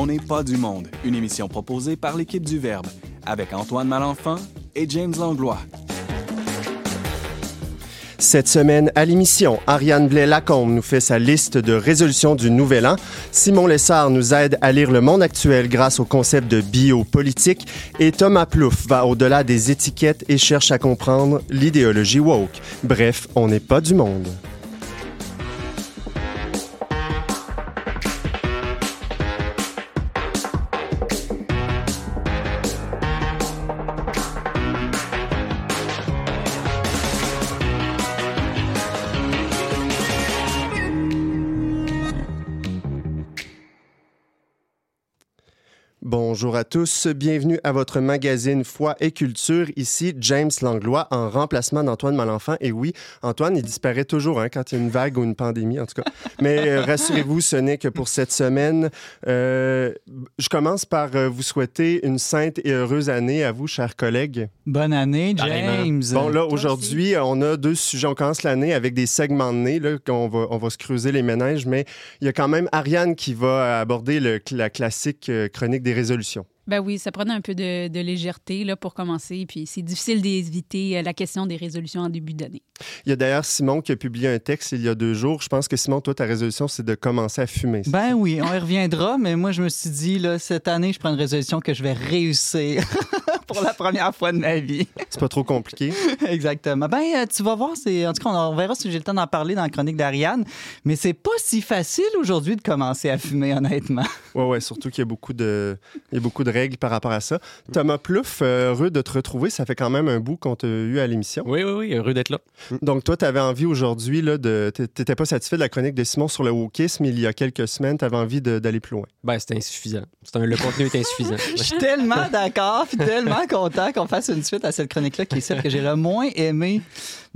On n'est pas du monde, une émission proposée par l'équipe du Verbe, avec Antoine Malenfant et James Langlois. Cette semaine, à l'émission, Ariane Blais-Lacombe nous fait sa liste de résolutions du Nouvel An. Simon Lessard nous aide à lire le monde actuel grâce au concept de biopolitique. Et Thomas Plouffe va au-delà des étiquettes et cherche à comprendre l'idéologie woke. Bref, on n'est pas du monde. Bonjour à tous, bienvenue à votre magazine Foi et Culture. Ici James Langlois en remplacement d'Antoine Malenfant. Et oui, Antoine, il disparaît toujours hein, quand il y a une vague ou une pandémie, en tout cas. Mais euh, rassurez-vous, ce n'est que pour cette semaine. Euh, je commence par euh, vous souhaiter une sainte et heureuse année à vous, chers collègues. Bonne année, James. Bon, là, aujourd'hui, on a deux sujets. On commence l'année avec des segments de nez, là, qu'on va, on va se creuser les ménages, mais il y a quand même Ariane qui va aborder le, la classique chronique des résolutions. Ben oui, ça prenait un peu de, de légèreté là, pour commencer. Puis c'est difficile d'éviter la question des résolutions en début d'année. Il y a d'ailleurs Simon qui a publié un texte il y a deux jours. Je pense que Simon, toi, ta résolution, c'est de commencer à fumer. Ben oui, on y reviendra, mais moi, je me suis dit, là, cette année, je prends une résolution que je vais réussir. pour la première fois de ma vie. C'est pas trop compliqué? Exactement. Ben, euh, tu vas voir, c'est en tout cas, on, verra si j'ai le temps d'en parler dans la chronique d'Ariane, mais c'est pas si facile aujourd'hui de commencer à fumer, honnêtement. Ouais, ouais, surtout qu'il y a beaucoup de, il y a beaucoup de règles par rapport à ça. Thomas Plouffe, euh, heureux de te retrouver. Ça fait quand même un bout qu'on t'a eu à l'émission. Oui, oui, oui, heureux d'être là. Donc, toi, tu avais envie aujourd'hui, là, de. T'étais pas satisfait de la chronique de Simon sur le wokisme il y a quelques semaines. Tu avais envie d'aller plus loin. Ben, c'était insuffisant. Un, le contenu est insuffisant. Je suis tellement d'accord, puis tellement content qu'on fasse une suite à cette chronique-là, qui est celle que j'ai le moins aimée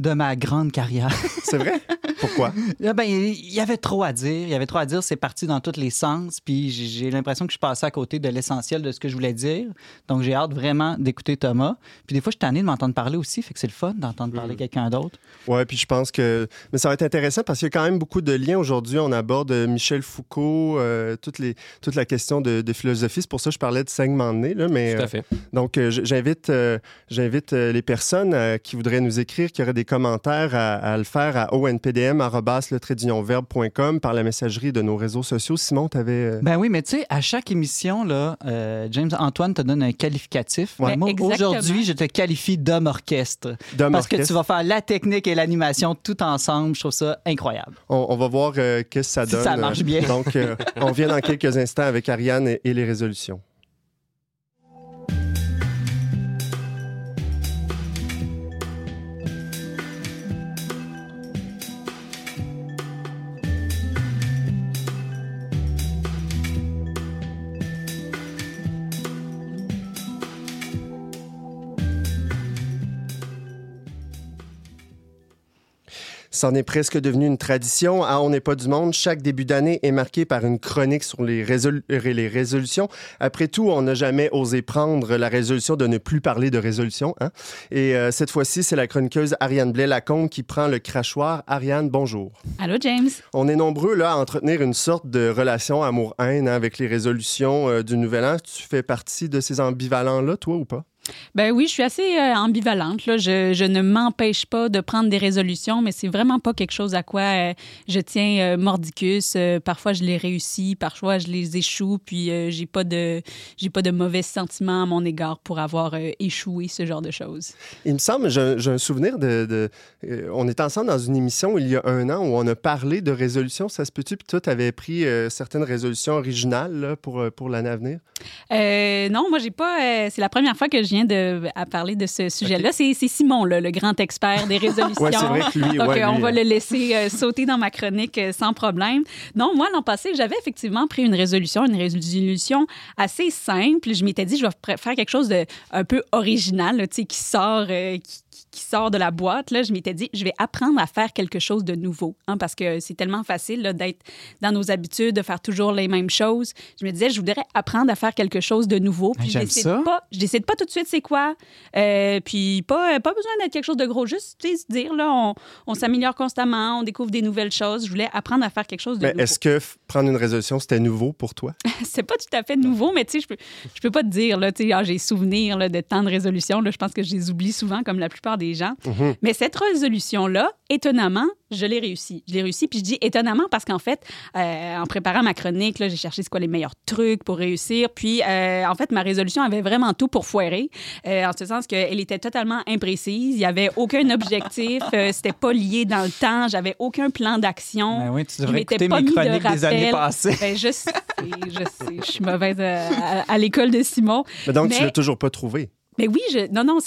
de ma grande carrière. C'est vrai? Pourquoi? ben, il y avait trop à dire. Il y avait trop à dire. C'est parti dans tous les sens. Puis j'ai l'impression que je passais à côté de l'essentiel de ce que je voulais dire. Donc j'ai hâte vraiment d'écouter Thomas. Puis des fois, je suis tanné de m'entendre parler aussi. Fait que c'est le fun d'entendre parler mm. quelqu'un d'autre. Ouais, puis je pense que. Mais ça va être intéressant parce qu'il y a quand même beaucoup de liens aujourd'hui. On aborde Michel Foucault, euh, toutes les, toute la question de, philosophie. C'est pour ça que je parlais de segment de nez. Là, mais, Tout à fait. Euh, donc euh, j'invite j'invite les personnes qui voudraient nous écrire, qui auraient des commentaires à, le faire à onpdm.com par la messagerie de nos réseaux sociaux. Simon, tu avais. Euh, ben oui, mais tu sais, à chaque émission, là, euh, James Antoine te donne un qualificatif. moi, aujourd'hui, je te qualifie d'homme orchestre. Parce que tu vas faire la technique et l'animation tout ensemble. Je trouve ça incroyable. On, va voir euh, qu'est-ce que ça donne. ça marche bien. Donc, on vient dans quelques instants avec Ariane et les résolutions. C'en est presque devenu une tradition. À On n'est pas du monde, chaque début d'année est marqué par une chronique sur les, les résolutions. Après tout, on n'a jamais osé prendre la résolution de ne plus parler de résolution. Hein? Et euh, cette fois-ci, c'est la chroniqueuse Ariane Blais-Lacombe qui prend le crachoir. Ariane, bonjour. Allô, James. On est nombreux là à entretenir une sorte de relation amour-haine hein, avec les résolutions euh, du Nouvel An. Tu fais partie de ces ambivalents-là, toi, ou pas? Ben oui, je suis assez euh, ambivalente. Là. Je, je, ne m'empêche pas de prendre des résolutions, mais c'est vraiment pas quelque chose à quoi euh, je tiens euh, mordicus. parfois, je les réussis, parfois, je les échoue, puis j'ai pas de j'ai pas de mauvais sentiments à mon égard pour avoir échoué ce genre de choses. Il me semble, j'ai un souvenir de, de on était ensemble dans une émission il y a un an où on a parlé de résolutions. Ça se peut-tu? Puis toi, tu avais pris certaines résolutions originales là, pour pour l'année à venir? non, moi, j'ai pas. c'est la première fois que de, à parler de ce sujet-là. C'est Simon, le grand expert des résolutions. ouais, vrai que lui, Donc, ouais, on va le laisser euh, sauter dans ma chronique euh, sans problème. Non, moi, l'an passé, j'avais effectivement pris une résolution, une résolution assez simple. Je m'étais dit, je vais faire quelque chose de un peu original, sais, qui sort, euh, qui, qui sort de la boîte, là, je m'étais dit, je vais apprendre à faire quelque chose de nouveau, hein, parce que c'est tellement facile d'être dans nos habitudes, de faire toujours les mêmes choses. Je me disais, je voudrais apprendre à faire quelque chose de nouveau. Puis je décide pas, je décide pas tout de suite c'est quoi? Euh, puis pas, pas besoin d'être quelque chose de gros, juste tu sais, se dire, là, on, on s'améliore constamment, on découvre des nouvelles choses. Je voulais apprendre à faire quelque chose de Mais nouveau. est-ce que prendre une résolution, c'était nouveau pour toi? c'est pas tout à fait nouveau, mais tu sais, je peux, je peux pas te dire, là, tu sais, ah, j'ai souvenir là, de tant de résolutions. Là, je pense que je les oublie souvent, comme la plupart des gens. Mhm. Mais cette résolution-là, étonnamment, je l'ai réussi. Je l'ai réussi, puis je dis étonnamment parce qu'en fait, euh, en préparant ma chronique, j'ai cherché c'est quoi les meilleurs trucs pour réussir. Puis, euh, en fait, ma résolution avait vraiment tout pour foirer, euh, en ce sens qu'elle était totalement imprécise. Il y avait aucun objectif, euh, c'était pas lié dans le temps, j'avais aucun plan d'action. Ben oui, tu devrais écouter pas mes de des années passées. Ben, je sais, je sais, je suis mauvaise à, à l'école de Simon. Mais donc, tu Mais- l'as toujours pas trouvé. Mais oui, je, non, non,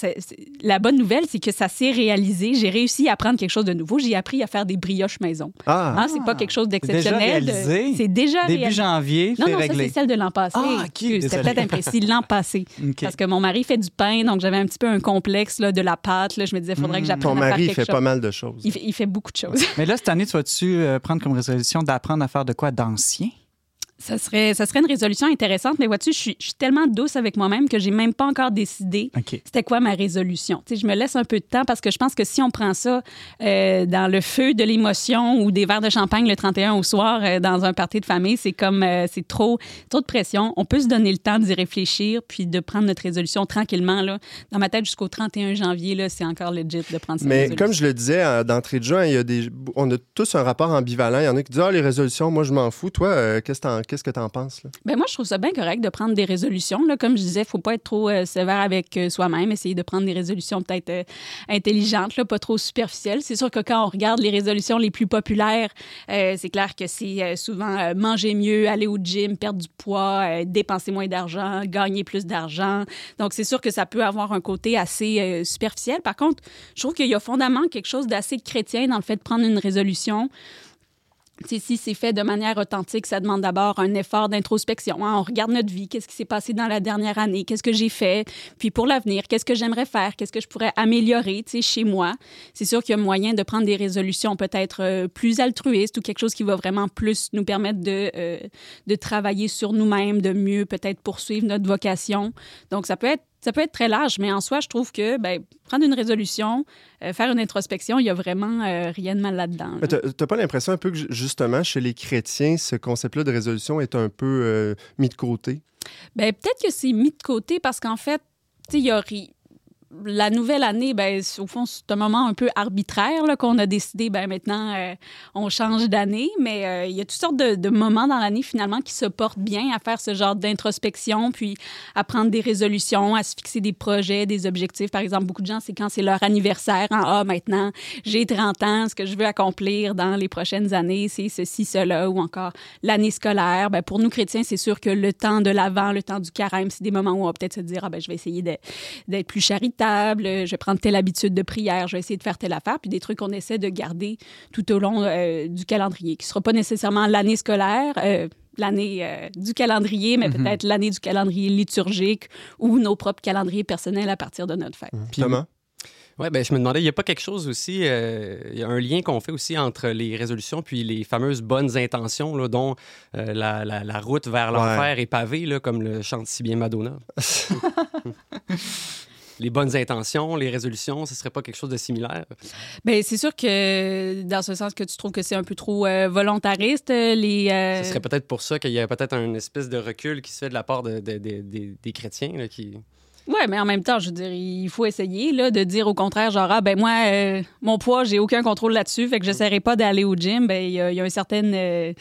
la bonne nouvelle, c'est que ça s'est réalisé. J'ai réussi à apprendre quelque chose de nouveau. J'ai appris à faire des brioches maison. Ah, Hein, c'est pas quelque chose d'exceptionnel. déjà réalisé? C'est déjà Début réalisé. janvier, Non, non, ça, c'est celle de l'an passé. Ah, ok, C'était peut-être imprécis, l'an passé. Parce que mon mari fait du pain, donc j'avais un petit peu un complexe là, de la pâte. Là. Je me disais, il faudrait que ton j'apprenne à faire mari il quelque fait chose. pas mal de choses. Il fait, il fait beaucoup de choses. Mais là, cette année, tu vas-tu euh, prendre comme résolution d'apprendre à faire de quoi d'ancien? Ça serait, ça serait une résolution intéressante, mais vois-tu, je suis, je suis tellement douce avec moi-même que j'ai même pas encore décidé c'était quoi ma résolution. Tu sais, je me laisse un peu de temps parce que je pense que si on prend ça euh, dans le feu de l'émotion ou des verres de champagne le 31 au soir euh, dans un party de famille, c'est comme euh, c'est trop trop de pression. On peut se donner le temps d'y réfléchir puis de prendre notre résolution tranquillement là. Dans ma tête jusqu'au 31 janvier là, c'est encore legit de prendre sa Mais résolution. comme je le disais d'entrée de jeu, hein, il y a des, on a tous un rapport ambivalent. Il y en a qui disent Ah, les résolutions, moi, je m'en fous. Toi, qu'est-ce que qu'est-ce que tu en penses? Ben moi, je trouve ça bien correct de prendre des résolutions. Là. Comme je disais, il faut pas être trop euh, sévère avec euh, soi-même. Essayer de prendre des résolutions peut-être euh, intelligentes, là, pas trop superficielles. C'est sûr que quand on regarde les résolutions les plus populaires, c'est clair que c'est souvent manger mieux, aller au gym, perdre du poids, dépenser moins d'argent, gagner plus d'argent. Donc, c'est sûr que ça peut avoir un côté assez superficiel. Par contre, je trouve qu'il y a fondamentalement quelque chose d'assez chrétien dans le fait de prendre une résolution. Si c'est fait de manière authentique, ça demande d'abord un effort d'introspection. hein. On regarde notre vie, qu'est-ce qui s'est passé dans la dernière année, qu'est-ce que j'ai fait, puis pour l'avenir, qu'est-ce que j'aimerais faire, qu'est-ce que je pourrais améliorer chez moi. C'est sûr qu'il y a moyen de prendre des résolutions peut-être euh, plus altruistes ou quelque chose qui va vraiment plus nous permettre de, euh, de travailler sur nous-mêmes, de mieux peut-être poursuivre notre vocation. Donc, ça peut être ça peut être très large, mais en soi, je trouve que ben, prendre une résolution, euh, faire une introspection, il y a vraiment euh, rien de mal là-dedans. là. T'as t'as pas l'impression un peu que, ju- justement, chez les chrétiens, ce concept-là de résolution est un peu euh, mis de côté? Ben, peut-être que c'est mis de côté parce qu'en fait, tu il y a ri- la nouvelle année, ben, au fond, c'est un moment un peu arbitraire qu'on a décidé, ben, maintenant, euh, on change d'année, mais euh, il y a toutes sortes de, moments dans l'année, finalement, qui se portent bien à faire ce genre d'introspection, puis à prendre des résolutions, à se fixer des projets, des objectifs. Par exemple, beaucoup de gens, c'est quand c'est leur anniversaire, hein, ah, maintenant, j'ai 30 ans, ce que je veux accomplir dans les prochaines années, c'est ceci, cela, ou encore l'année scolaire. Ben, pour nous, chrétiens, c'est sûr que le temps de l'avant, le temps du carême, c'est des moments où on va peut-être se dire, ah, ben, je vais essayer d'être plus charitable, je vais prendre telle habitude de prière, je vais essayer de faire telle affaire, puis des trucs qu'on essaie de garder tout au long euh, du calendrier, qui ne sera pas nécessairement l'année scolaire. euh, l'année euh, du calendrier, mais peut-être l'année du calendrier liturgique ou nos propres calendriers personnels à partir de notre fête. Puis- Thomas? Oui, ben, je me demandais, il n'y a pas quelque chose aussi, euh, il y a un lien qu'on fait aussi entre les résolutions puis les fameuses bonnes intentions, là, dont euh, la, la- la route vers l'enfer est pavée, là, comme le chante si bien Madonna. les bonnes intentions, les résolutions, ce serait pas quelque chose de similaire? Bien, c'est sûr que dans ce sens que tu trouves que c'est un peu trop euh, volontariste, euh, les... euh, Ce serait peut-être pour ça qu'il y a peut-être un espèce de recul qui se fait de la part de- de- de- des- des chrétiens, là, qui... Oui, mais en même temps, je veux dire, il faut essayer là, de dire au contraire, genre, ah, ben moi, euh, mon poids, j'ai aucun contrôle là-dessus, fait que j'essaierai pas d'aller au gym. Ben, il y, a- il y a un certain, euh,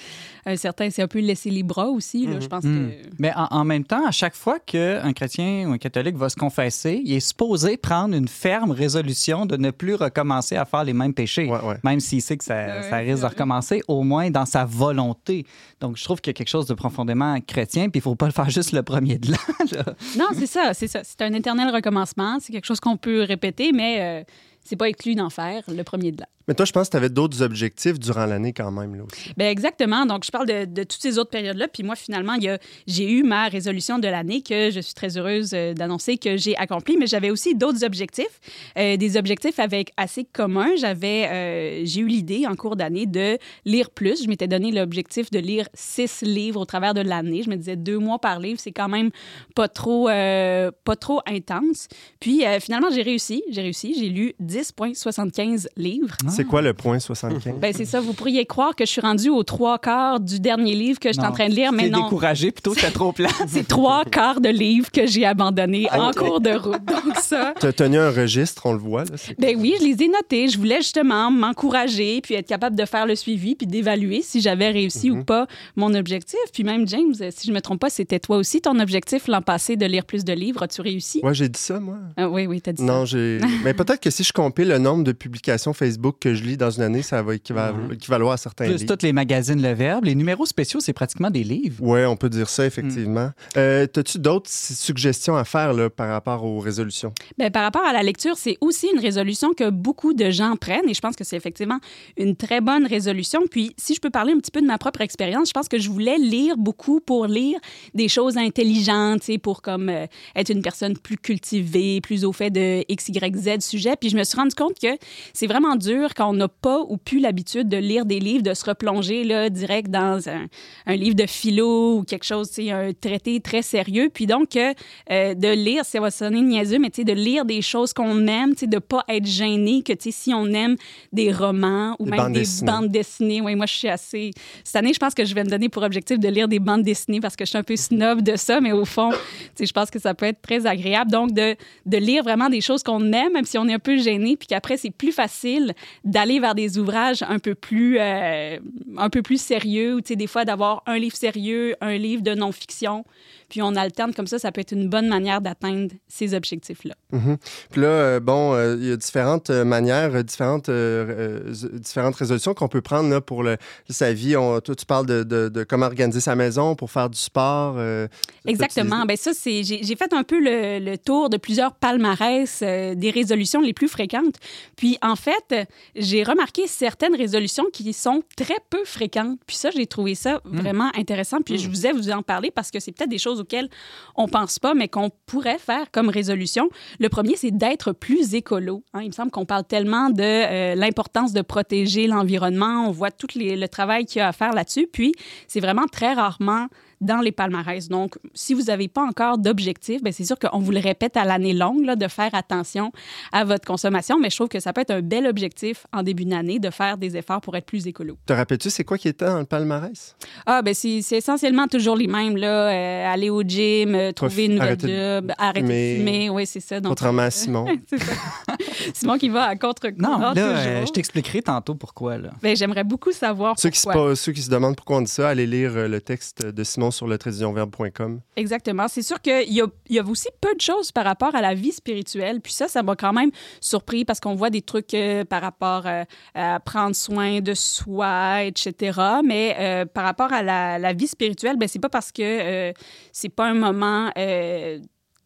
un certain, c'est un peu laisser les bras aussi, là, je pense Hmm. que... Mais en, en même temps, à chaque fois qu'un chrétien ou un catholique va se confesser, il est supposé prendre une ferme résolution de ne plus recommencer à faire les mêmes péchés. Ouais, ouais. Même s'il sait que ça, Ouais, ça c'est risque de recommencer, au moins dans sa volonté. Donc, je trouve qu'il y a quelque chose de profondément chrétien, puis il faut pas le faire juste le premier de l'an. là. Non, c'est ça, c'est ça. C'est un éternel recommencement, c'est quelque chose qu'on peut répéter, mais euh, c'est pas exclu d'en faire le premier de l'an. Mais toi, je pense que tu avais d'autres objectifs durant l'année quand même. Là, aussi. Ben exactement. Donc, je parle de, de toutes ces autres périodes-là. Puis moi, finalement, il y a- j'ai eu ma résolution de l'année que je suis très heureuse euh, d'annoncer que j'ai accomplie. Mais j'avais aussi d'autres objectifs, euh, des objectifs avec assez communs. J'avais, euh, j'ai eu l'idée en cours d'année de lire plus. Je m'étais donné l'objectif de lire six livres au travers de l'année. Je me disais deux mois par livre, c'est quand même pas trop, euh, pas trop intense. Puis euh, finalement, j'ai réussi. J'ai réussi. J'ai lu 10,75 livres. C'est quoi le point 75? Ben c'est ça. Vous pourriez croire que je suis rendue aux trois quarts du dernier livre que je suis en train de lire, mais T'es non. découragé, plutôt c'était trop plat. C'est trois quarts de livres que j'ai abandonnés en cours de route. Donc ça. Tu as tenu un registre, on le voit. Là, c'est- Ben oui, je les ai notés. Je voulais justement m'encourager, puis être capable de faire le suivi, puis d'évaluer si j'avais réussi ou pas mon objectif. Puis même, James, si je me trompe pas, c'était toi aussi ton objectif l'an passé de lire plus de livres. As-tu réussi? Ouais, j'ai dit ça, moi. Ah oui, oui, t'as dit ça. Non, j'ai. Mais peut-être que si je compile le nombre de publications Facebook que je lis dans une année, ça va équival- équivaloir à certains Plus livres. tous les magazines Le Verbe. Les numéros spéciaux, c'est pratiquement des livres. Ouais, on peut dire ça, effectivement. Euh, T'as-tu d'autres suggestions à faire là, par rapport aux résolutions? Ben, par rapport à la lecture, c'est aussi une résolution que beaucoup de gens prennent et je pense que c'est effectivement une très bonne résolution. Puis, si je peux parler un petit peu de ma propre expérience, je pense que je voulais lire beaucoup pour lire des choses intelligentes, pour comme euh, être une personne plus cultivée, plus au fait de X, Y, Z sujet. Puis, je me suis rendu compte que c'est vraiment dur quand on n'a pas ou plus l'habitude de lire des livres, de se replonger là, direct dans un, un livre de philo ou quelque chose, un traité très sérieux. Puis donc, euh, euh, de lire, ça va sonner niaiseux, mais tu sais, de lire des choses qu'on aime, tu sais, de pas être gêné, que tu sais, si on aime des romans ou Des même bandes des dessinées. bandes dessinées, oui, moi, je suis assez... Cette année, je pense que je vais me donner pour objectif de lire des bandes dessinées parce que je suis un peu snob de ça, mais au fond, tu sais, je pense que ça peut être très agréable. Donc, de, de lire vraiment des choses qu'on aime, même si on est un peu gêné, puis qu'après, c'est plus facile d'aller vers des ouvrages un peu plus, euh, un peu plus sérieux, ou des fois d'avoir un livre sérieux, un livre de non-fiction, puis on alterne comme ça, ça peut être une bonne manière d'atteindre ces objectifs-là. Mhm. Puis là, euh, bon, euh, il y a différentes euh, manières, différentes, euh, différentes résolutions qu'on peut prendre là, pour le, sa vie. On, toi, tu parles de, de- de comment organiser sa maison pour faire du sport. Exactement. Ben ça, c'est j'ai fait un peu le, le tour de plusieurs palmarès des résolutions les plus fréquentes. Puis en fait, j'ai remarqué certaines résolutions qui sont très peu fréquentes. Puis ça, j'ai trouvé ça vraiment intéressant. Puis je vous ai vous en parler parce que c'est peut-être des choses auxquelles on pense pas, mais qu'on pourrait faire comme résolution. Le premier, c'est d'être plus écolo. hein. Il me semble qu'on parle tellement de euh, l'importance de protéger l'environnement. On voit tout le travail qu'il y a à faire là-dessus. Puis c'est vraiment très rarement dans les palmarès. Donc, si vous n'avez pas encore d'objectif, ben c'est sûr qu'on vous le répète à l'année longue là, de faire attention à votre consommation, mais je trouve que ça peut être un bel objectif en début d'année de faire des efforts pour être plus écolo. Te rappelles-tu, c'est quoi qui était dans le palmarès? Ah, ben c'est essentiellement toujours les mêmes, là. Euh, aller au gym, euh, trouver une nouvelle arrêter de job, arrêter fumer. de fumer. Oui, c'est ça. Donc, Contrairement à Simon. ça. Simon qui va à contre-courant Non, là, toujours. euh, je t'expliquerai tantôt pourquoi. Là. Ben, J'aimerais beaucoup savoir Ceux qui, se, pourquoi. ceux qui se demandent pourquoi on dit ça, allez lire le texte de Simon sur le traditionverbe.com. Exactement. C'est sûr qu'il y y a aussi peu de choses par rapport à la vie spirituelle. Puis ça, ça m'a quand même surpris parce qu'on voit des trucs euh, par rapport euh, à prendre soin de soi, etc. Mais euh, par rapport à la, la vie spirituelle, ben c'est pas parce que c'est pas un moment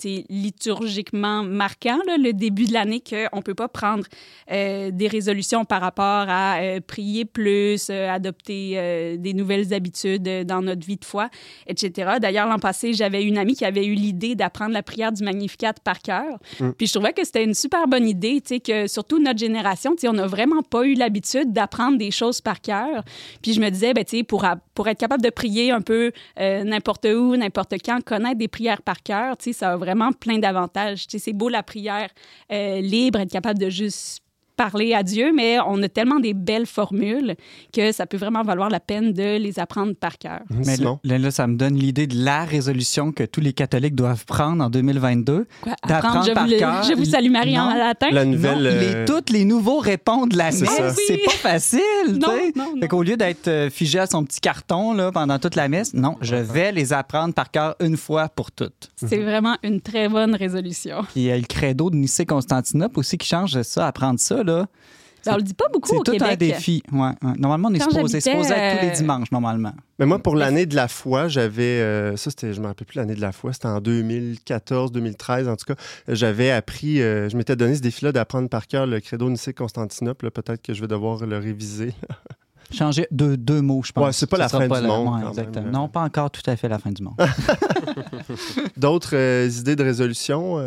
liturgiquement marquant, là, le début de l'année, qu'on ne peut pas prendre euh, des résolutions par rapport à euh, prier plus, euh, adopter des nouvelles habitudes dans notre vie de foi, etc. D'ailleurs, l'an passé, j'avais une amie qui avait eu l'idée d'apprendre la prière du Magnificat par cœur. Puis je trouvais que c'était une super bonne idée, tu sais, que surtout notre génération, tu sais, on n'a vraiment pas eu l'habitude d'apprendre des choses par cœur. Puis je me disais, ben, tu sais, pour, a- pour être capable de prier un peu n'importe où, n'importe quand, connaître des prières par cœur, tu sais, ça a vraiment plein d'avantages. C'est beau la prière euh, libre, être capable de juste parler à Dieu, mais on a tellement des belles formules que ça peut vraiment valoir la peine de les apprendre par cœur. Mais là, là, ça me donne l'idée de la résolution que tous les catholiques doivent prendre en 2022. Quoi, D'apprendre par cœur? je vous salue Marie en latin. La Non, nouvelle. les, euh, tous les nouveaux répondent l'année. C'est ça. C'est Oui. pas facile. Non, tu sais. non, non. Fait qu'au lieu d'être euh, figé à son petit carton là, pendant toute la messe, non, je vais les apprendre par cœur une fois pour toutes. C'est vraiment une très bonne résolution. Puis il y a le credo de Nicée-Constantinople aussi qui change ça, apprendre ça. Là. Ben, on le dit pas beaucoup C'est au tout Québec. un défi. Ouais, ouais. Normalement, on est Quand supposé, être tous les euh, dimanches, normalement. Mais moi, pour l'année de la foi, j'avais. euh, ça, c'était. Je me rappelle plus l'année de la foi. C'était en 2014, 2013, en tout cas. J'avais appris. euh, je m'étais donné ce défi-là d'apprendre par cœur le credo Nicée-Constantinople. là. Peut-être que je vais devoir le réviser. Changer deux, deux mots, je pense. Ouais, c'est pas la fin pas du la- monde, ouais, quand exactement. même. Non, pas encore tout à fait la fin du monde. D'autres euh, idées de résolution?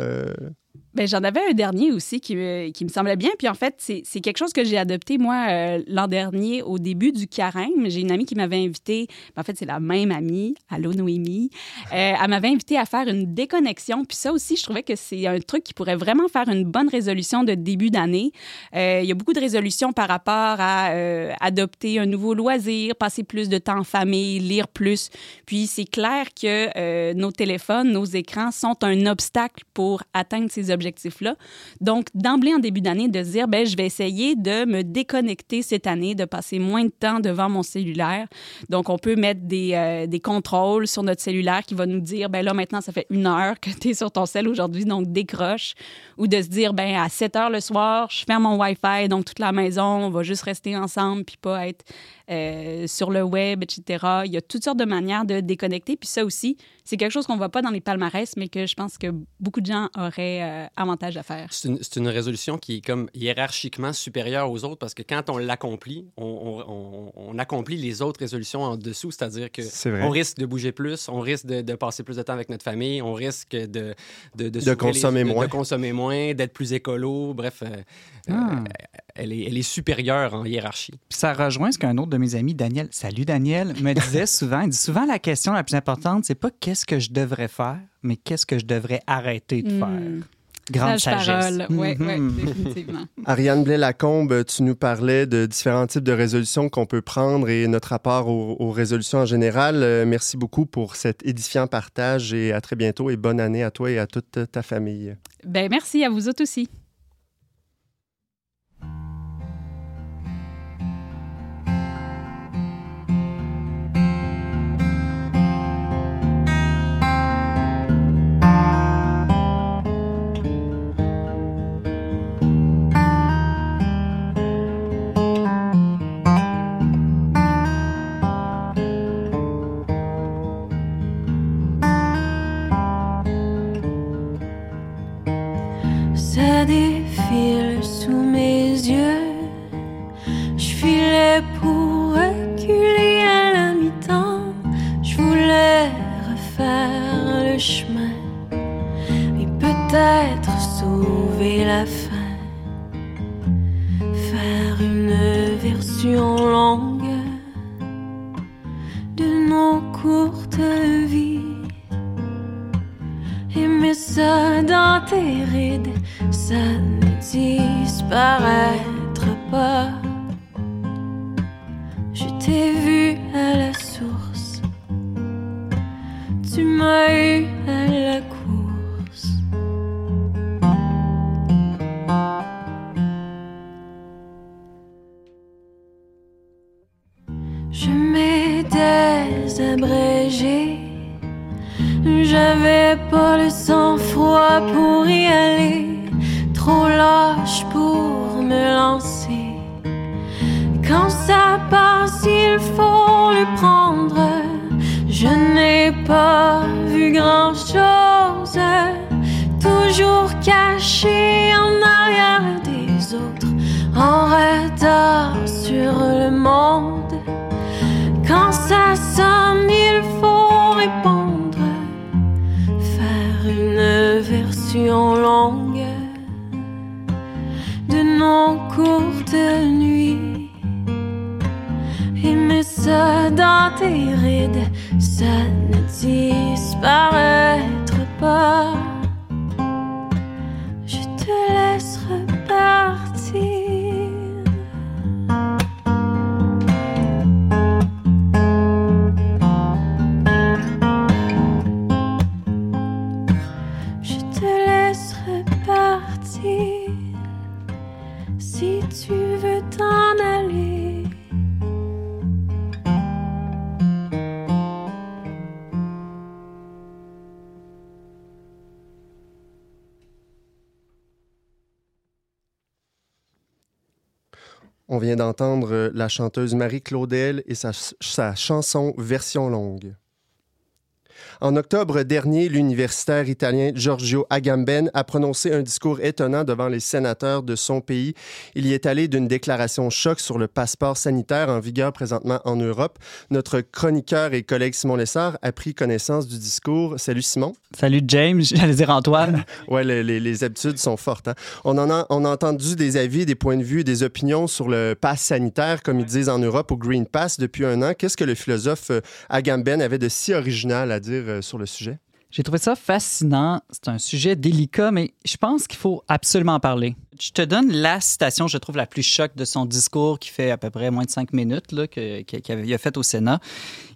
Euh, Ben, j'en avais un dernier aussi qui me, qui me semblait bien. Puis en fait, c'est quelque chose que j'ai adopté, moi, euh, l'an dernier, au début du carême. J'ai une amie qui m'avait invité, ben, en fait, c'est la même amie, allô Noémie. Euh, elle m'avait invité à faire une déconnexion. Puis ça aussi, je trouvais que c'est un truc qui pourrait vraiment faire une bonne résolution de début d'année. Euh, il y a beaucoup de résolutions par rapport à euh, adopter un nouveau loisir, passer plus de temps en famille, lire plus. Puis c'est clair que euh, nos téléphones, nos écrans sont un obstacle pour atteindre ces Donc, d'emblée en début d'année, de dire, ben, je vais essayer de me déconnecter cette année, de passer moins de temps devant mon cellulaire. Donc, on peut mettre des, euh, des contrôles sur notre cellulaire qui va nous dire, ben là, maintenant, ça fait une heure que tu es sur ton cell aujourd'hui, donc décroche. Ou de se dire, ben à 7 heures le soir, je ferme mon Wi-Fi, donc toute la maison, on va juste rester ensemble, puis pas être euh, sur le web, etc. Il y a toutes sortes de manières de déconnecter. Puis ça aussi, c'est quelque chose qu'on ne voit pas dans les palmarès, mais que je pense que beaucoup de gens auraient euh, avantage à faire. C'est une, résolution qui est comme hiérarchiquement supérieure aux autres parce que quand on l'accomplit, on, on- on- on accomplit les autres résolutions en dessous, c'est-à-dire que on risque de bouger plus, on risque de, de passer plus de temps avec notre famille, on risque de de, consommer les- moins. de consommer moins, d'être plus écolo, bref, euh, Ah. Elle, est, elle est supérieure en hiérarchie. Puis ça rejoint ce qu'un autre de mes amis, Daniel, salut Daniel, me disait souvent. Il dit souvent la question la plus importante, c'est pas qu'est-ce que je devrais faire, mais qu'est-ce que je devrais arrêter de faire. Hmm. Grande Sage sagesse. parole. Oui, Mhm. définitivement. Ariane Blais-Lacombe, tu nous parlais de différents types de résolutions qu'on peut prendre et notre rapport aux, aux résolutions en général. Euh, merci beaucoup pour cet édifiant partage et à très bientôt et bonne année à toi et à toute ta famille. Ben, merci à vous autres aussi. Chemin et peut-être sauver la fin. Faire une version longue de nos courtes vies. Aimer ça dans tes rides, ça ne disparaîtra pas. Je t'ai vu à la eu à la course. Je m'étais abrégée. J'avais pas le sang-froid pour y aller, trop lâche pour me lancer. Quand ça passe, il faut le prendre. Je n'ai pas il faut répondre faire une version longue de nos courtes nuits. Aimer ça dans tes rides, ça ne disparaîtra On vient d'entendre euh, la chanteuse Marie Claudel et sa, sa chanson version longue. En octobre dernier, l'universitaire italien Giorgio Agamben a prononcé un discours étonnant devant les sénateurs de son pays. Il y est allé d'une déclaration choc sur le passeport sanitaire en vigueur présentement en Europe. Notre chroniqueur et collègue Simon Lessard a pris connaissance du discours. Salut Simon. Salut James, j'allais dire Antoine. ouais, les, les, les, habitudes sont fortes. Hein? On, en a, on a entendu des avis, des points de vue, des opinions sur le pass sanitaire, comme ils disent en Europe, au Green Pass depuis un an. Qu'est-ce que le philosophe euh, Agamben avait de si original à dire euh, sur le sujet? J'ai trouvé ça fascinant. C'est un sujet délicat, mais je pense qu'il faut absolument en parler. Je te donne la citation, je trouve, la plus choc de son discours qui fait à peu près moins de cinq minutes qu'il a fait au Sénat.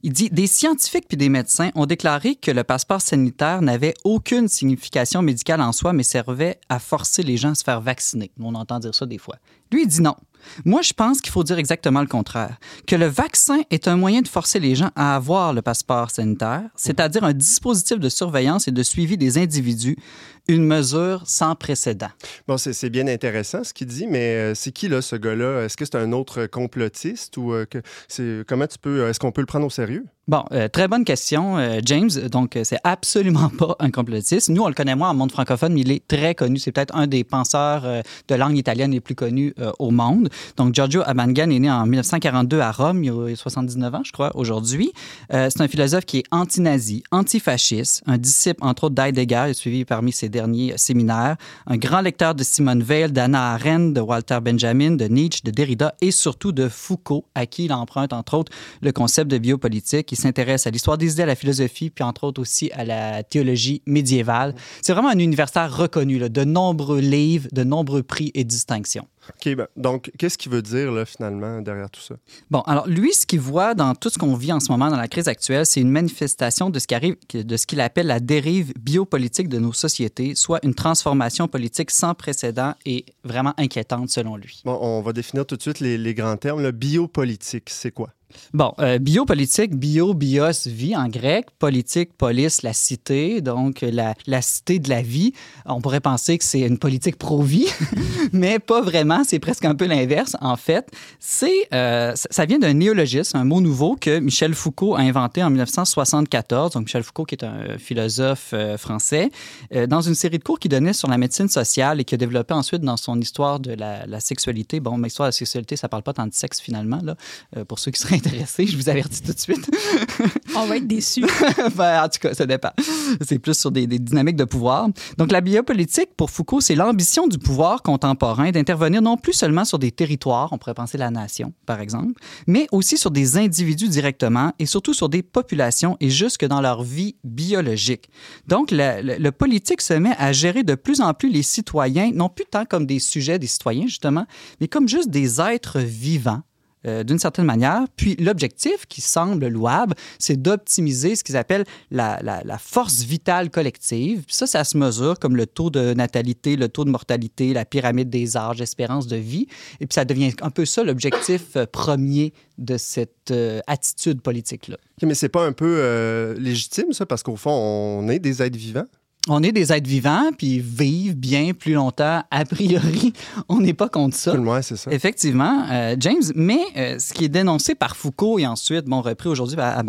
Il dit Des scientifiques puis des médecins ont déclaré que le passeport sanitaire n'avait aucune signification médicale en soi, mais servait à forcer les gens à se faire vacciner. On entend dire ça des fois. Lui, il dit non. Moi, je pense qu'il faut dire exactement le contraire, que le vaccin est un moyen de forcer les gens à avoir le passeport sanitaire, c'est-à-dire un dispositif de surveillance et de suivi des individus, une mesure sans précédent. Bon, c'est bien intéressant ce qu'il dit, mais euh, c'est qui là ce gars-là? Est-ce que c'est un autre complotiste ou euh, que c'est comment tu peux Est-ce qu'on peut le prendre au sérieux? Bon, euh, très bonne question, euh, James. Donc, euh, c'est absolument pas un complotiste. Nous, on le connaît moins en monde francophone, mais il est très connu. C'est peut-être un des penseurs de langue italienne les plus connus au monde. Donc, Giorgio Amangan est né en 1942 à Rome, il a 79 ans, je crois, aujourd'hui. c'est un philosophe qui est anti-nazi, antifasciste, un disciple, entre autres, d'Heidegger, suivi parmi ses derniers séminaires, un grand lecteur de Simone Weil, d'Anna Arendt, de Walter Benjamin, de Nietzsche, de Derrida et surtout de Foucault, à qui il emprunte, entre autres, le concept de biopolitique s'intéresse à l'histoire des idées, à la philosophie, puis entre autres aussi à la théologie médiévale. C'est vraiment un universitaire reconnu, de nombreux livres, de nombreux prix et distinctions. OK, ben, donc qu'est-ce qu'il veut dire là, finalement derrière tout ça? Bon, alors lui, ce qu'il voit dans tout ce qu'on vit en ce moment dans la crise actuelle, c'est une manifestation de ce, qui arrive, de ce qu'il appelle la dérive biopolitique de nos sociétés, soit une transformation politique sans précédent et vraiment inquiétante selon lui. Bon, on va définir tout de suite les, les grands termes. Le biopolitique, c'est quoi? Bon, euh, biopolitique, bio, bios, vie en grec, politique, police, la cité, donc la, la cité de la vie. On pourrait penser que c'est une politique pro-vie, mais pas vraiment, c'est presque un peu l'inverse. En fait, c'est euh, ça vient d'un néologisme, un mot nouveau que Michel Foucault a inventé en 1974. Donc, Michel Foucault, qui est un philosophe euh, français, euh, dans une série de cours qu'il donnait sur la médecine sociale et qui a développé ensuite dans son histoire de la, sexualité. Bon, mais histoire de la sexualité, ça parle pas tant de sexe finalement, là, euh, pour ceux qui seraient intéressé, je vous avertis tout de suite. On va être déçus. ben, en tout cas, ça dépend. C'est plus sur des, des, dynamiques de pouvoir. Donc, la biopolitique, pour Foucault, c'est l'ambition du pouvoir contemporain d'intervenir non plus seulement sur des territoires, on pourrait penser la nation, par exemple, mais aussi sur des individus directement et surtout sur des populations et jusque dans leur vie biologique. Donc, le, le, le politique se met à gérer de plus en plus les citoyens, non plus tant comme des sujets des citoyens, justement, mais comme juste des êtres vivants euh, d'une certaine manière. Puis l'objectif qui semble louable, c'est d'optimiser ce qu'ils appellent la, force vitale collective. Puis ça, ça se mesure comme le taux de natalité, le taux de mortalité, la pyramide des âges, l'espérance de vie. Et puis ça devient un peu ça l'objectif euh, premier de cette euh, attitude politique-là. mais c'est pas un peu légitime, ça, parce qu'au fond, on est des êtres vivants? On est des êtres vivants, puis vivent bien plus longtemps, a priori, on n'est pas contre ça. Ouais, c'est ça. Effectivement, euh, James. Mais euh, ce qui est dénoncé par Foucault et ensuite, bon, repris aujourd'hui à, à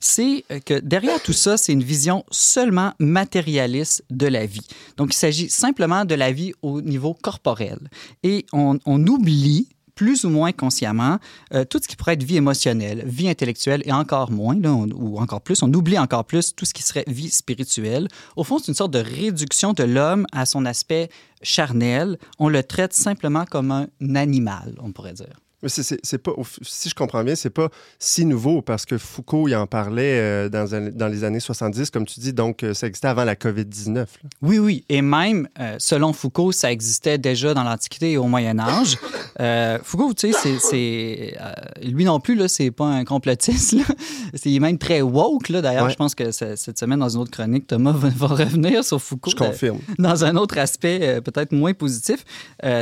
c'est que derrière tout ça, c'est une vision seulement matérialiste de la vie. Donc, il s'agit simplement de la vie au niveau corporel. Et on, on oublie plus ou moins consciemment euh, tout ce qui pourrait être vie émotionnelle, vie intellectuelle et encore moins, ou encore plus, on oublie encore plus tout ce qui serait vie spirituelle. Au fond, c'est une sorte de réduction de l'homme à son aspect charnel. On le traite simplement comme un animal, on pourrait dire. Mais c'est pas, si je comprends bien, c'est pas si nouveau parce que Foucault, il en parlait euh, dans, dans, les années 70, comme tu dis, donc euh, ça existait avant la COVID-19. Oui, oui. Et même, euh, selon Foucault, ça existait déjà dans l'Antiquité et au Moyen-Âge. Euh, Foucault, tu sais, c'est. Euh, lui non plus, là, c'est pas un complotiste. C'est même très woke, là. D'ailleurs, ouais. je pense que cette semaine, dans une autre chronique, Thomas va, va revenir sur Foucault. Je confirme. dans un autre aspect peut-être moins positif.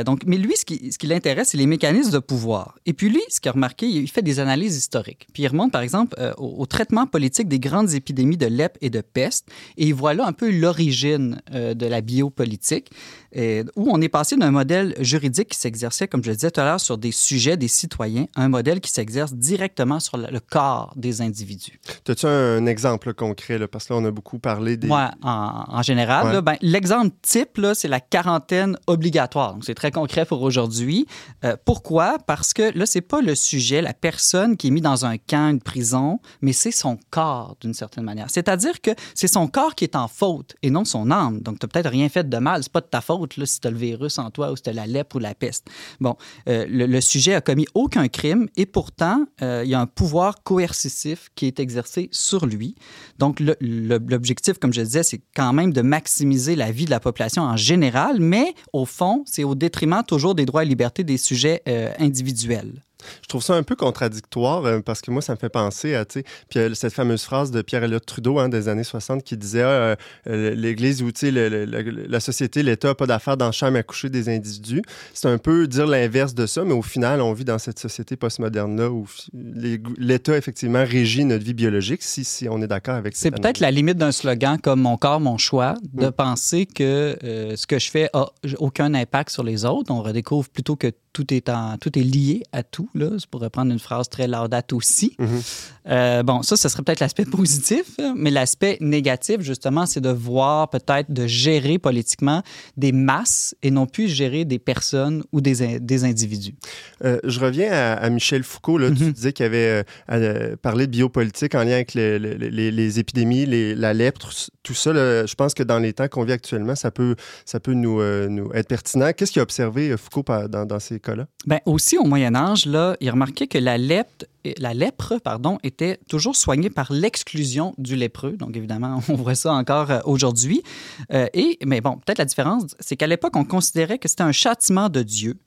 donc, mais lui, ce qui, ce qui l'intéresse, c'est les mécanismes de pouvoir. Et puis lui, ce qu'il a remarqué, il fait des analyses historiques. Puis il remonte, par exemple, euh, au, au, traitement politique des grandes épidémies de lèpre et de peste. Et il voit là un peu l'origine euh, de la biopolitique, et, où on est passé d'un modèle juridique qui s'exerçait, comme je le disais tout à l'heure, sur des sujets des citoyens, à un modèle qui s'exerce directement sur le, corps des individus. As-tu un exemple concret? Là, parce que là, on a beaucoup parlé des... Moi, en, en général, Ouais. ben, l'exemple type, c'est la quarantaine obligatoire. C'est très concret pour aujourd'hui. Euh, pourquoi? Parce que là, c'est pas le sujet, la personne qui est mise dans un camp, une prison, mais c'est son corps, d'une certaine manière. C'est-à-dire que c'est son corps qui est en faute et non son âme. Donc, tu peut-être rien fait de mal. C'est pas de ta faute là, si tu as le virus en toi ou si tu as la lèpre ou la peste. Bon, euh, le, sujet a commis aucun crime et pourtant, euh, il y a un pouvoir coercitif qui est exercé sur lui. Donc, l'objectif, comme je disais, c'est quand même de maximiser la vie de la population en général, mais au fond, c'est au détriment toujours des droits et libertés des sujets euh, individuels. Je trouve ça un peu contradictoire euh, parce que moi, ça me fait penser à puis, euh, cette fameuse phrase de Pierre-Éliott Trudeau hein, des années 60 qui disait ah, euh, l'Église ou tu sais, le- le- le- la société, l'État n'a pas d'affaires dans la chambre à coucher des individus. C'est un peu dire l'inverse de ça, mais au final, on vit dans cette société postmoderne-là où l'État, effectivement, régit notre vie biologique, si, si on est d'accord avec C'est cette peut-être la limite d'un slogan comme Mon corps, mon choix, de Mm. penser que euh, ce que je fais a aucun impact sur les autres. On redécouvre plutôt que tout est, en, tout est lié à tout. Là. C'est pour reprendre une phrase très laudate aussi. Mhm. Euh, bon, ça, ce serait peut-être l'aspect positif, mais l'aspect négatif, justement, c'est de voir peut-être de gérer politiquement des masses et non plus gérer des personnes ou des, in- des individus. Euh, je reviens à, à Michel Foucault. Là, Tu Mhm. disais qu'il avait euh, parlé de biopolitique en lien avec le- le- les, les épidémies, les- la lèpre, tout ça. là, je pense que dans les temps qu'on vit actuellement, ça peut, ça peut nous, nous être pertinent. Qu'est-ce qu'il a observé, Foucault, dans, dans ces cas-là? Ben, aussi, au Moyen Âge, là, il remarquait que la lèpre, la lèpre pardon, était toujours soignée par l'exclusion du lépreux. Donc, évidemment, on voit ça encore euh, aujourd'hui. Euh, et, mais bon, peut-être la différence, c'est qu'à l'époque, on considérait que c'était un châtiment de Dieu.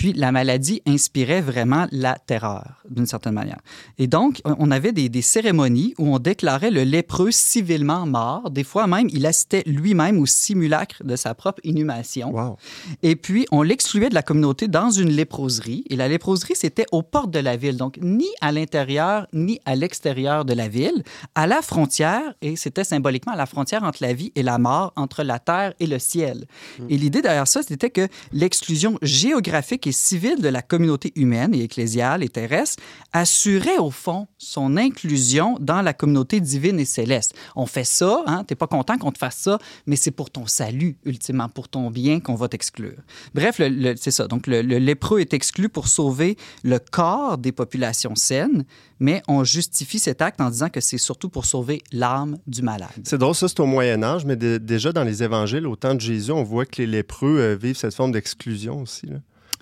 Puis la maladie inspirait vraiment la terreur, d'une certaine manière. Et donc, on avait des, des cérémonies où on déclarait le lépreux civilement mort. Des fois même, il assistait lui-même au simulacre de sa propre inhumation. Wow. Et puis, on l'excluait de la communauté dans une léproserie. Et la léproserie, c'était aux portes de la ville. Donc, ni à l'intérieur, ni à l'extérieur de la ville, à la frontière, et c'était symboliquement à la frontière entre la vie et la mort, entre la terre et le ciel. Et l'idée derrière ça, c'était que l'exclusion géographique et civile de la communauté humaine et ecclésiale et terrestre assurait, au fond, son inclusion dans la communauté divine et céleste. On fait ça, hein, t'es pas content qu'on te fasse ça, mais c'est pour ton salut, ultimement, pour ton bien qu'on va t'exclure. Bref, c'est ça. Donc, le, lépreux est exclu pour sauver le corps des populations saines, mais on justifie cet acte en disant que c'est surtout pour sauver l'âme du malade. C'est drôle, ça, c'est au Moyen Âge, mais dé- déjà dans les évangiles, au temps de Jésus, on voit que les lépreux euh, vivent cette forme d'exclusion aussi.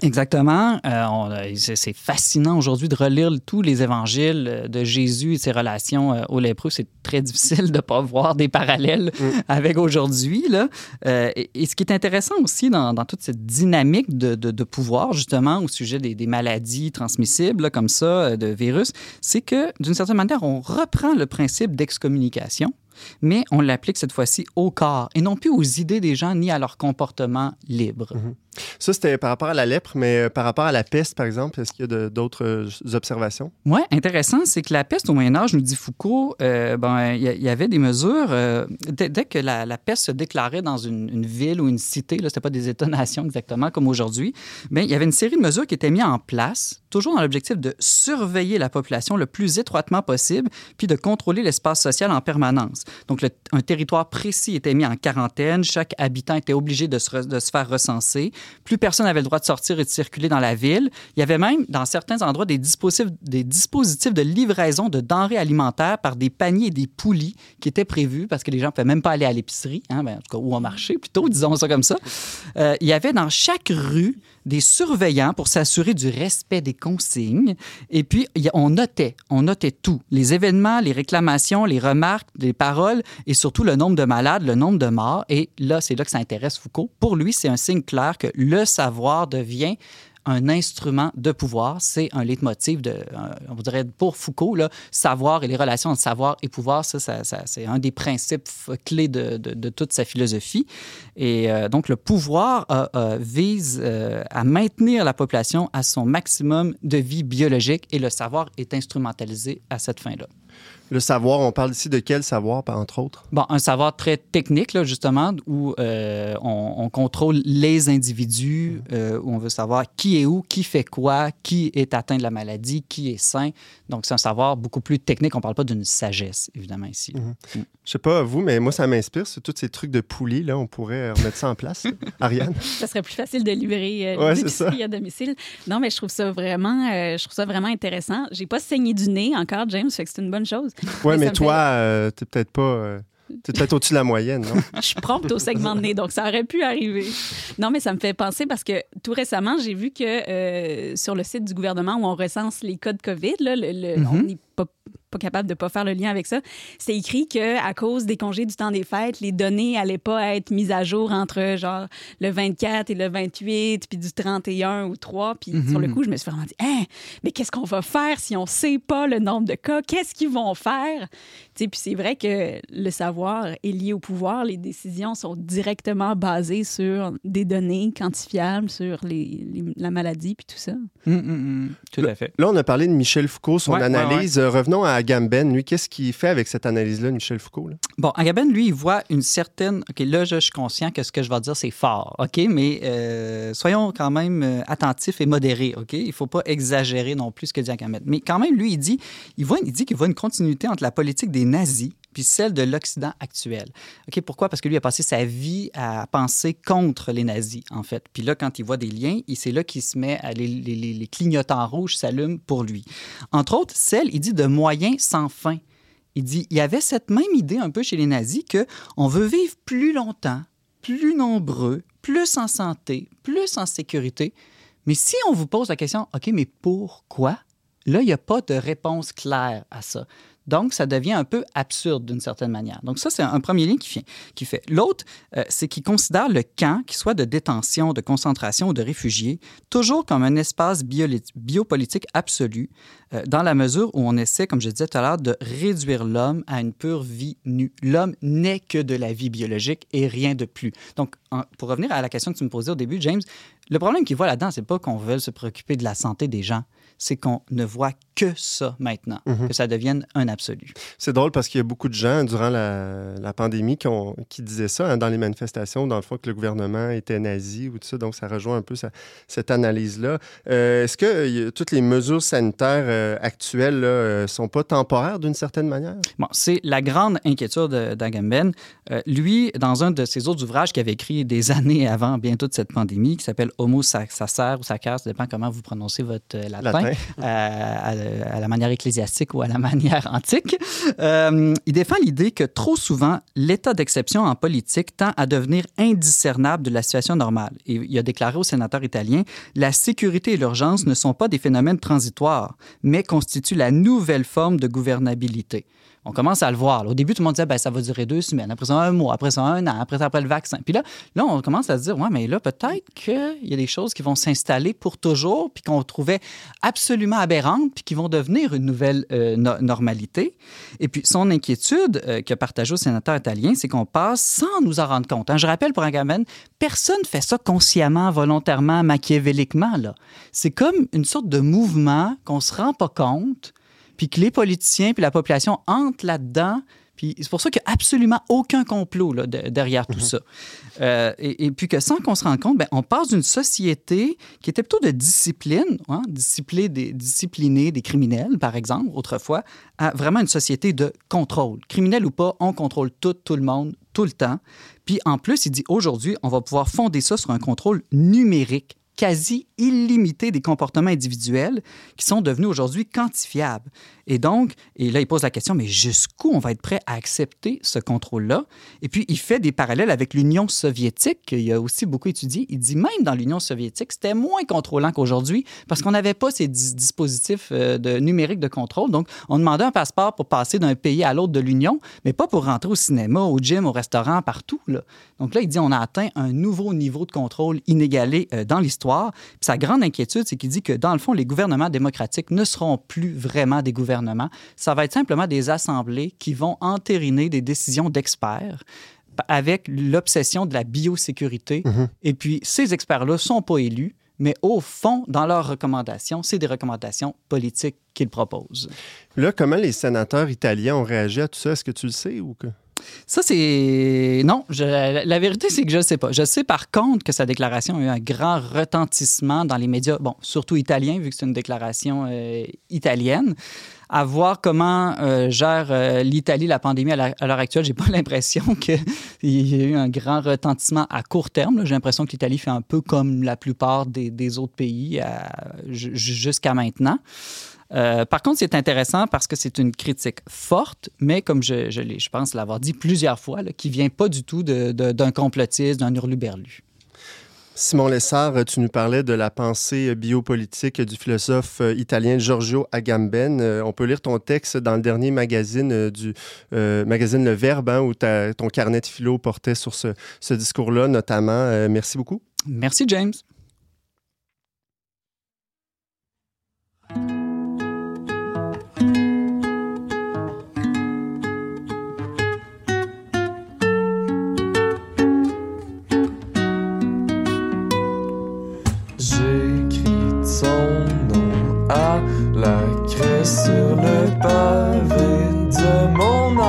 Exactement. Euh, c'est fascinant aujourd'hui de relire tous les évangiles euh, de Jésus et ses relations euh, aux lépreux. C'est très difficile de ne pas voir des parallèles avec aujourd'hui. Euh, et, et ce qui est intéressant aussi dans, dans toute cette dynamique de, de- de pouvoir, justement, au sujet des, des maladies transmissibles, là, comme ça, de virus, c'est que, d'une certaine manière, on reprend le principe d'excommunication mais on l'applique cette fois-ci au corps et non plus aux idées des gens ni à leur comportement libre. Ça, c'était par rapport à la lèpre, mais euh, par rapport à la peste, par exemple, est-ce qu'il y a d'autres euh, observations? Oui, intéressant, c'est que la peste au Moyen Âge, nous dit Foucault, euh, ben, il y, avait des mesures, dès, que la, peste se déclarait dans une, ville ou une cité, là, c'était pas des États-nations exactement comme aujourd'hui, mais il y avait une série de mesures qui étaient mises en place, toujours dans l'objectif de surveiller la population le plus étroitement possible, puis de contrôler l'espace social en permanence. Donc, un territoire précis était mis en quarantaine, chaque habitant était obligé de se faire recenser, plus personne n'avait le droit de sortir et de circuler dans la ville. Il y avait même, dans certains endroits, des dispositifs, de livraison de denrées alimentaires par des paniers et des poulies qui étaient prévus parce que les gens ne pouvaient même pas aller à l'épicerie, hein, ben, en tout cas, ou au marché plutôt, disons ça comme ça. Euh, il y avait dans chaque rue des surveillants pour s'assurer du respect des consignes. Et puis, on notait, on notait tout. Les événements, les réclamations, les remarques, les paroles et surtout le nombre de malades, le nombre de morts. Et là, c'est là que ça intéresse Foucault. Pour lui, c'est un signe clair que le savoir devient un instrument de pouvoir. C'est un leitmotiv, de, on dirait pour Foucault, là, savoir et les relations entre savoir et pouvoir, ça, ça, c'est un des principes clés de, de, toute sa philosophie. Et euh, donc, le pouvoir vise à maintenir la population à son maximum de vie biologique et le savoir est instrumentalisé à cette fin-là. Le savoir, on parle ici de quel savoir, entre autres? Bon, un savoir très technique, là, justement, où euh, on, contrôle les individus, euh, où on veut savoir qui est où, qui fait quoi, qui est atteint de la maladie, qui est sain. Donc, c'est un savoir beaucoup plus technique. On ne parle pas d'une sagesse, évidemment, ici. Mhm. Mm. Je sais pas, vous, mais moi, ça m'inspire. C'est tous ces trucs de poulie, là. On pourrait remettre ça en place. Ariane? Ça serait plus facile de livrer euh, ouais, à domicile. Non, mais je trouve ça vraiment, je trouve ça vraiment intéressant. J'ai pas saigné du nez encore, James, fait que c'est une bonne chose. Oui, mais, toi, euh, tu peut-être pas. Euh, tu es peut-être au-dessus de la moyenne, non? je suis prompte au segment de nez, donc ça aurait pu arriver. Non, mais ça me fait penser parce que tout récemment, j'ai vu que euh, sur le site du gouvernement où on recense les codes COVID, là, le, on n'est pas pas capable de ne pas faire le lien avec ça. C'est écrit que à cause des congés du temps des fêtes, les données n'allaient pas être mises à jour entre genre le 24 et le 28, puis du 31 ou 3. Puis mhm. sur le coup, je me suis vraiment dit, hein, mais qu'est-ce qu'on va faire si on ne sait pas le nombre de cas? Qu'est-ce qu'ils vont faire? Puis c'est vrai que le savoir est lié au pouvoir. Les décisions sont directement basées sur des données quantifiables, sur les, la maladie, puis tout ça. Hum, hum, hum. Tout à fait. Là, on a parlé de Michel Foucault, son analyse. Revenons à Agamben, lui, qu'est-ce qu'il fait avec cette analyse-là, Michel Foucault? Bon, Agamben, lui, il voit une certaine. OK, là, je, suis conscient que ce que je vais dire, c'est fort, OK? Mais euh, soyons quand même euh, attentifs et modérés, OK? Il ne faut pas exagérer non plus ce que dit Agamben. Mais quand même, lui, il dit il, voit, il dit qu'il voit une continuité entre la politique des nazis puis celle de l'Occident actuel. OK, pourquoi? Parce que lui a passé sa vie à penser contre les nazis, en fait. Puis là, quand il voit des liens, c'est là qu'il se met à les, clignotants rouges s'allument pour lui. Entre autres, celle, il dit, de moyens sans fin. Il dit, il y avait cette même idée un peu chez les nazis que on veut vivre plus longtemps, plus nombreux, plus en santé, plus en sécurité. Mais si on vous pose la question, OK, mais pourquoi? Là, il n'y a pas de réponse claire à ça. Donc, ça devient un peu absurde d'une certaine manière. Donc, ça, c'est un premier lien qui fait. L'autre, euh, c'est qu'il considère le camp, qu'il soit de détention, de concentration ou de réfugiés, toujours comme un espace biopolitique absolu, euh, dans la mesure où on essaie, comme je disais tout à l'heure, de réduire l'homme à une pure vie nue. L'homme n'est que de la vie biologique et rien de plus. Donc, pour revenir à la question que tu me posais au début, James, le problème qu'il voit là-dedans, c'est pas qu'on veut se préoccuper de la santé des gens c'est qu'on ne voit que ça maintenant, mhm. que ça devienne un absolu. C'est drôle parce qu'il y a beaucoup de gens durant la, pandémie qui, ont, qui, disaient ça hein, dans les manifestations, dans le fond, que le gouvernement était nazi ou tout ça. Donc, ça rejoint un peu cette analyse-là. Euh, est-ce que toutes les mesures sanitaires euh, actuelles ne euh, sont pas temporaires d'une certaine manière? Bon, c'est la grande inquiétude d'Agamben. lui, dans un de ses autres ouvrages qu'il avait écrit des années avant, bien toute cette pandémie, qui s'appelle Homo sacer ou sacer, ça dépend comment vous prononcez votre latin. Euh, à, la manière ecclésiastique ou à la manière antique. Euh, il défend l'idée que trop souvent, l'état d'exception en politique tend à devenir indiscernable de la situation normale. Et il a déclaré au sénateur italien La sécurité et l'urgence ne sont pas des phénomènes transitoires, mais constituent la nouvelle forme de gouvernabilité on commence à le voir. Au début, tout le monde disait, ben, ça va durer deux semaines, après ça, un mois, après ça, un an, après ça, après le vaccin. Puis là, là, on commence à se dire, ouais, mais là, peut-être qu'il y a des choses qui vont s'installer pour toujours, puis qu'on trouvait absolument aberrantes, puis qui vont devenir une nouvelle euh, normalité. Et puis, son inquiétude euh, que partage au sénateur italien, c'est qu'on passe sans nous en rendre compte. Hein. Je rappelle pour un gamin, personne ne fait ça consciemment, volontairement, machiavéliquement. C'est comme une sorte de mouvement qu'on ne se rend pas compte, puis que les politiciens puis la population entrent là-dedans. Puis c'est pour ça qu'il n'y a absolument aucun complot là, derrière tout mhm. ça. Euh, et, puis que sans qu'on se rende compte, ben, on passe d'une société qui était plutôt de discipline, hein, discipliner, des, discipliner des criminels, par exemple, autrefois, à vraiment une société de contrôle. Criminel ou pas, on contrôle tout, tout le monde, tout le temps. Puis en plus, il dit aujourd'hui, on va pouvoir fonder ça sur un contrôle numérique quasi illimité des comportements individuels qui sont devenus aujourd'hui quantifiables. Et donc, et là, il pose la question, mais jusqu'où on va être prêt à accepter ce contrôle-là? Et puis, il fait des parallèles avec l'Union soviétique, qu'il a aussi beaucoup étudié. Il dit même dans l'Union soviétique, c'était moins contrôlant qu'aujourd'hui parce qu'on n'avait pas ces dispositifs euh, de, numériques de contrôle. Donc, on demandait un passeport pour passer d'un pays à l'autre de l'Union, mais pas pour rentrer au cinéma, au gym, au restaurant, partout. Donc là, il dit on a atteint un nouveau niveau de contrôle inégalé euh, dans l'histoire. sa grande inquiétude, c'est qu'il dit que dans le fond, les gouvernements démocratiques ne seront plus vraiment des gouvernements. Ça va être simplement des assemblées qui vont entériner des décisions d'experts avec l'obsession de la biosécurité. Mm-hmm. Et puis, ces experts-là ne sont pas élus, mais au fond, dans leurs recommandations, c'est des recommandations politiques qu'ils proposent. Là, comment les sénateurs italiens ont réagi à tout ça? Est-ce que tu le sais ou que... Ça, c'est. Non, la vérité, c'est que je ne sais pas. Je sais par contre que sa déclaration a eu un grand retentissement dans les médias, bon, surtout italiens, vu que c'est une déclaration euh, italienne à voir comment euh, gère euh, l'Italie la pandémie à l'heure actuelle. J'ai pas l'impression qu'il y ait eu un grand retentissement à court terme. J'ai l'impression que l'Italie fait un peu comme la plupart des, autres pays jusqu'à maintenant. Euh, par contre, c'est intéressant parce que c'est une critique forte, mais comme je, je, je pense l'avoir dit plusieurs fois, là, qui vient pas du tout d'un complotiste, d'un hurluberlu. Simon Lessard, tu nous parlais de la pensée biopolitique du philosophe euh, italien Giorgio Agamben. Euh, on peut lire ton texte dans le dernier magazine euh, du magazine Le Verbe, hein, où ton carnet de philo portait sur ce, ce discours-là notamment. merci beaucoup. Merci, James.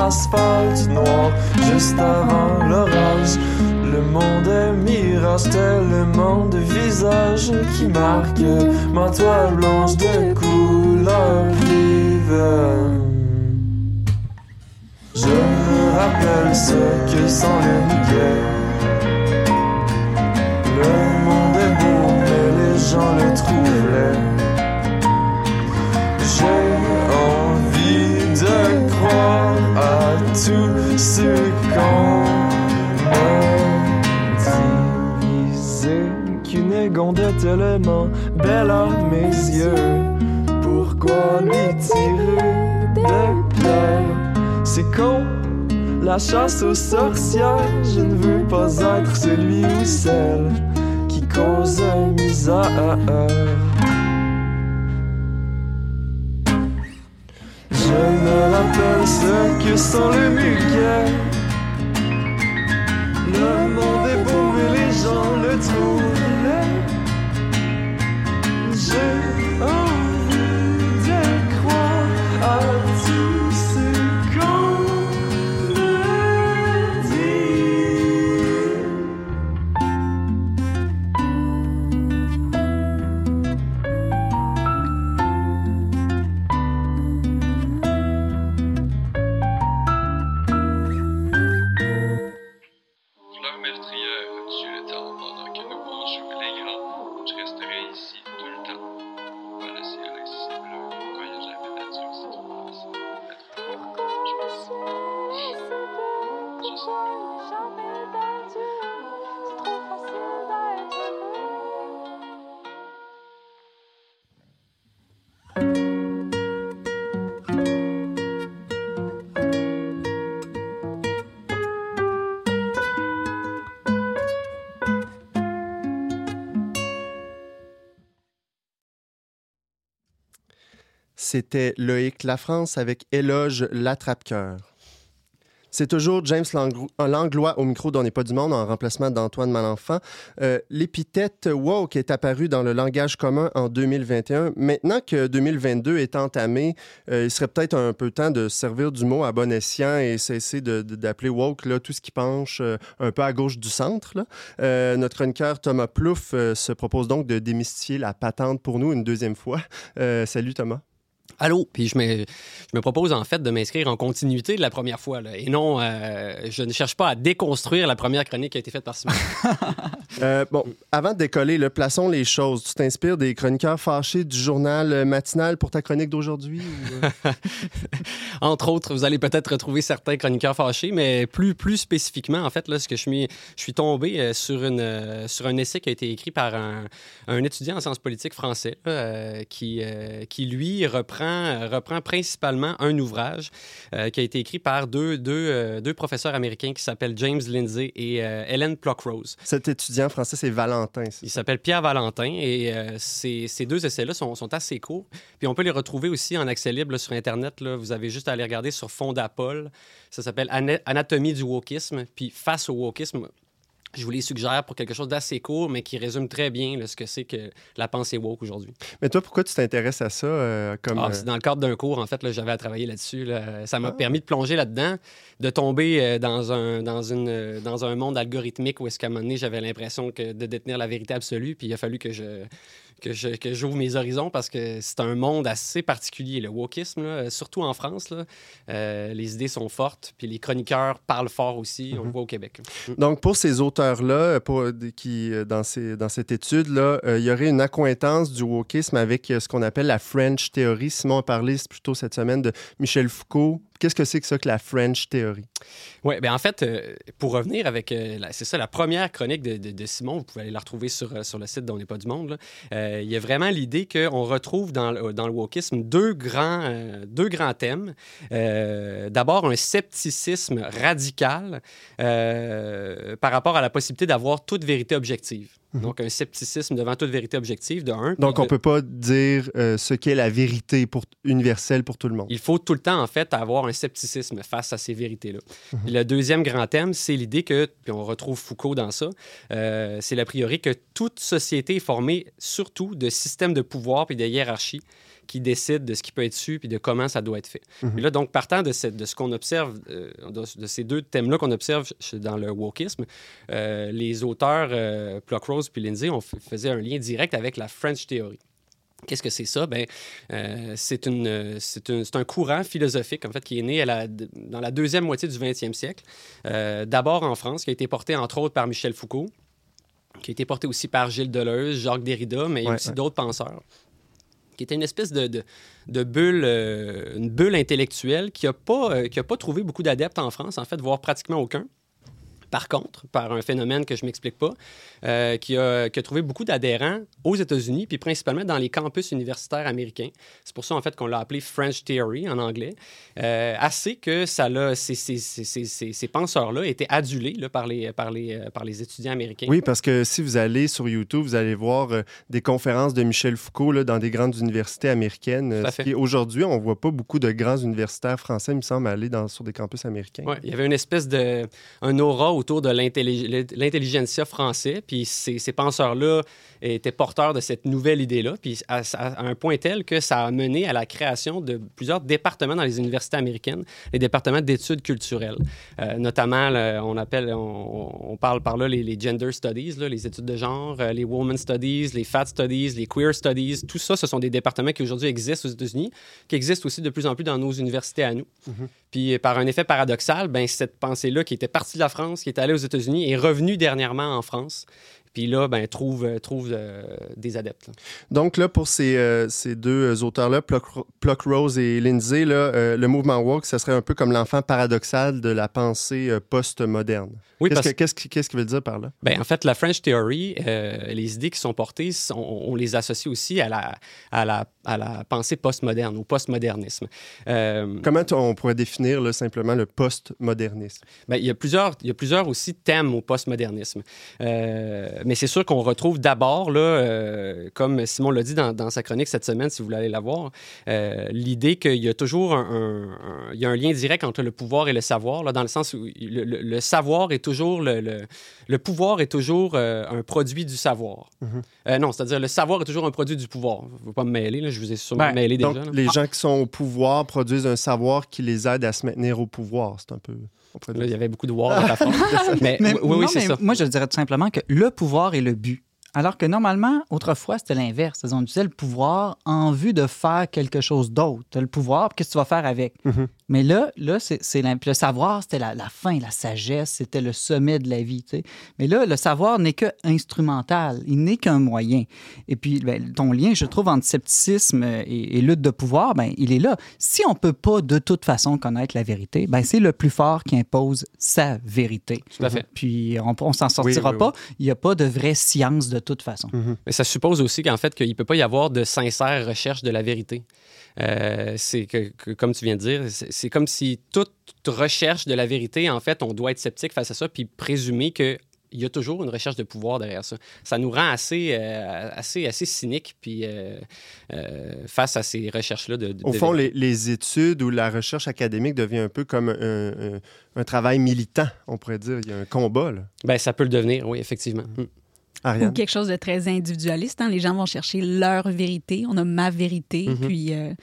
Mon asphalte noir juste avant l'orage. Le monde est mirage, tellement de visages qui marquent ma toile blanche de couleur vive. Je me rappelle ce que sont les muguets. Le monde est beau, mais les gens le trouvent à tout ce qu'on divisé. Qu'une égonde est tellement belle à mes yeux. Pourquoi lui tirer des pierres? C'est con, la chasse aux sorcières. Je ne veux pas être celui ou celle qui cause misère. Je que muguets. Le monde est beau et les gens le trouvent C'était Loïc La France avec Éloge l'attrape-cœur. C'est toujours James Langlois au micro d'On n'est pas du monde en remplacement d'Antoine Malenfant. Euh, l'épithète woke est apparue dans le langage commun en 2021. Maintenant que 2022 est entamé, euh, il serait peut-être un peu temps de servir du mot à bon escient et cesser d'appeler woke là, tout ce qui penche euh, un peu à gauche du centre. notre chroniqueur Thomas Plouffe se propose donc de démystifier la patente pour nous une deuxième fois. salut Thomas. Allô? Puis je me, je me propose en fait de m'inscrire en continuité de la première fois. là. Et non, euh, je ne cherche pas à déconstruire la première chronique qui a été faite par Simon. Euh, bon, avant de décoller, là, plaçons les choses. Tu t'inspires des chroniqueurs fâchés du journal euh, matinal pour ta chronique d'aujourd'hui? ou, euh? Entre autres, vous allez peut-être retrouver certains chroniqueurs fâchés, mais plus, plus spécifiquement, en fait, là, ce que je suis, je suis tombé sur, une, sur un essai qui a été écrit par un, un étudiant en sciences politiques français là, qui, euh, qui, lui, reprend, reprend principalement un ouvrage euh, qui a été écrit par deux, deux, deux professeurs américains qui s'appellent James Lindsay et Helen Pluckrose. Cet étudiant français, c'est Valentin. Il s'appelle Pierre Valentin et euh, ces, ces deux essais-là sont, sont assez courts. Puis on peut les retrouver aussi en accès libre là, sur Internet. Là. Vous avez juste à aller regarder sur Fondapol. Ça s'appelle Ana- Anatomie du wokisme. Puis face au wokisme, je vous les suggère pour quelque chose d'assez court, mais qui résume très bien là, ce que c'est que la pensée woke aujourd'hui. Mais toi, pourquoi tu t'intéresses à ça? euh, comme, Ah, euh, c'est dans le cadre d'un cours, en fait, là, j'avais à travailler là-dessus. là. Ça m'a Ah. permis de plonger là-dedans, de tomber euh, dans, un, dans, une, dans un monde algorithmique où est-ce qu'à un moment donné, j'avais l'impression que de détenir la vérité absolue. Puis il a fallu que je que je- que j'ouvre mes horizons parce que c'est un monde assez particulier, le wokisme, là, surtout en France. Là, Euh, les idées sont fortes, puis les chroniqueurs parlent fort aussi. On le voit au Québec. Donc, pour ces auteurs-là, pour, qui, euh, dans, ces, dans cette étude-là, euh, il y aurait une accointance du wokisme avec euh, ce qu'on appelle la French Theory. Simon a parlé plutôt cette semaine de Michel Foucault. Qu'est-ce que c'est que ça que la French Theory? Oui, bien en fait, euh, pour revenir avec, euh, c'est ça, la première chronique de, Simon, vous pouvez aller la retrouver sur, euh, sur le site d'On n'est pas du monde. il y a vraiment l'idée qu'on retrouve dans, dans le wokisme deux grands, deux grands thèmes. D'abord, un scepticisme radical par rapport à la possibilité d'avoir toute vérité objective. Donc, un scepticisme devant toute vérité objective, de un. Donc, on de- peut pas dire euh, ce qu'est la vérité pour, universelle pour tout le monde. Il faut tout le temps, en fait, avoir un scepticisme face à ces vérités-là. Puis Le deuxième grand thème, c'est l'idée que, puis on retrouve Foucault dans ça, euh, c'est l'a priori que toute société est formée surtout de systèmes de pouvoir puis de hiérarchies qui décident de ce qui peut être su puis de comment ça doit être fait. Puis là, donc, partant de, ce qu'on observe, euh, de, de ces deux thèmes-là qu'on observe dans le wokisme, euh, les auteurs euh, Pluckrose puis Lindsay on faisaient un lien direct avec la French Theory. Qu'est-ce que c'est ça? Ben, euh, c'est, un, courant philosophique en fait, qui est né à la- dans la deuxième moitié du 20e siècle. Euh, d'abord en France, qui a été porté entre autres par Michel Foucault, qui a été porté aussi par Gilles Deleuze, Jacques Derrida, mais Ouais, aussi ouais. d'autres penseurs qui était une espèce de, euh, bulle intellectuelle qui n'a pas, euh, pas trouvé beaucoup d'adeptes en France, en fait, voire pratiquement aucun. Par contre, par un phénomène que je ne m'explique pas, euh, qui, a, qui a trouvé beaucoup d'adhérents aux États-Unis, puis principalement dans les campus universitaires américains. C'est pour ça, en fait, qu'on l'a appelé French Theory en anglais. Euh, assez que ça l'a, ces, ces, ces, ces- ces- ces penseurs-là étaient adulés là, par, les, par, les, euh, par les étudiants américains. Oui, parce que si vous allez sur YouTube, vous allez voir euh, des conférences de Michel Foucault là, dans des grandes universités américaines. Aujourd'hui, on voit pas beaucoup de grands universitaires français, il me semble, aller dans, sur des campus américains. Ouais, il y avait une espèce de un aura autour de l'intelli- l'intelligentsia français, puis ces, ces penseurs-là étaient porteurs de cette nouvelle idée-là, puis à, à un point tel que ça a mené à la création de plusieurs départements dans les universités américaines, les départements d'études culturelles, Euh, notamment le- on appelle, on, on parle par là les, les gender studies, là, les études de genre, euh, les woman studies, les fat studies, les queer studies, tout ça, ce sont des départements qui aujourd'hui existent aux États-Unis, qui existent aussi de plus en plus dans nos universités à nous. Puis euh, par un effet paradoxal, ben, cette pensée-là qui était partie de la France, qui est allée aux États-Unis, est revenue dernièrement en France. Puis là, ben, trouve, euh, trouve euh, des adeptes. là. Donc là, pour ces, euh, ces deux auteurs-là, Pluck- Pluckrose et Lindsay, là, euh, le mouvement woke, ça serait un peu comme l'enfant paradoxal de la pensée post-moderne. Oui, Qu'est-ce parce que- qu'est-ce qui- qu'est-ce qu'il veut dire par là? Ben, en fait, la French Theory, les idées qui sont portées, sont- on, les associe aussi à la, à la, à la pensée postmoderne, au postmodernisme. Comment on pourrait définir là, simplement le post-modernisme? Ben, il, y a plusieurs, il y a plusieurs aussi thèmes au postmodernisme. Mais c'est sûr qu'on retrouve d'abord, là, euh, comme Simon l'a dit dans, dans sa chronique cette semaine, si vous voulez aller la voir, euh, l'idée qu'il y a toujours un, un- un- il y a un lien direct entre le pouvoir et le savoir, là, dans le sens où le, le- le savoir est toujours, le, le- le pouvoir est toujours euh, un produit du savoir. Euh, non, c'est-à-dire le savoir est toujours un produit du pouvoir. Je ne pas me mêler, là, je vous ai sûrement Ben, mêlé Donc, déjà. là. les gens qui sont au pouvoir produisent un savoir qui les aide à se maintenir au pouvoir. C'est un peu... Là, il y avait beaucoup de war phrase. mais, Mais, oui, oui, c'est ça. Moi, je dirais tout simplement que le pouvoir est le but. Alors que normalement, autrefois, c'était l'inverse. On utilisait le pouvoir en vue de faire quelque chose d'autre. Tu as le pouvoir, qu'est-ce que tu vas faire avec? Mhm. Mais là, là c'est, le savoir, c'était la, la fin, la sagesse, c'était le sommet de la vie. tu sais. Mais là, le savoir n'est que instrumental, il n'est qu'un moyen. Et puis, ben, ton lien, je trouve, entre scepticisme et, et lutte de pouvoir, ben, il est là. Si on peut pas de toute façon connaître la vérité, ben, c'est le plus fort qui impose sa vérité. Tout à fait. Puis on, on s'en sortira oui, pas. Il n'y a pas de vraie science de toute façon. Mais ça suppose aussi qu'en fait, qu'il ne peut pas y avoir de sincère recherche de la vérité. Euh, c'est que, que- comme tu viens de dire, c'est comme si toute recherche de la vérité, en fait, on doit être sceptique face à ça, puis présumer que il y a toujours une recherche de pouvoir derrière ça. Ça nous rend assez, euh, assez, assez cyniques puis, euh, euh, face à ces recherches-là. De, de- Au fond, les, les études ou la recherche académique devient un peu comme un, un- un travail militant, on pourrait dire. Il y a un combat, là. Ben, ça peut le devenir, oui, effectivement. Mm. Ou Ariane? quelque chose de très individualiste. hein. Les gens vont chercher leur vérité. On a ma vérité. Mhm. Puis euh,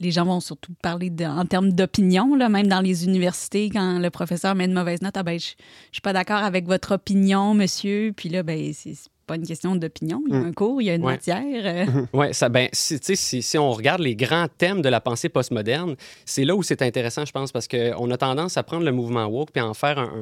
les gens vont surtout parler de- en termes d'opinion, là, même dans les universités, quand le professeur met une mauvaise note. Ah ben, je, je suis pas d'accord avec votre opinion, monsieur. Puis là, ben, c'est pas une question d'opinion. Il y a Mm. un cours, il y a une Ouais. matière. euh, Oui, ça, ben, si, tu sais, si, si on regarde les grands thèmes de la pensée postmoderne, c'est là où c'est intéressant, je pense, parce qu'on a tendance à prendre le mouvement woke puis à en faire un,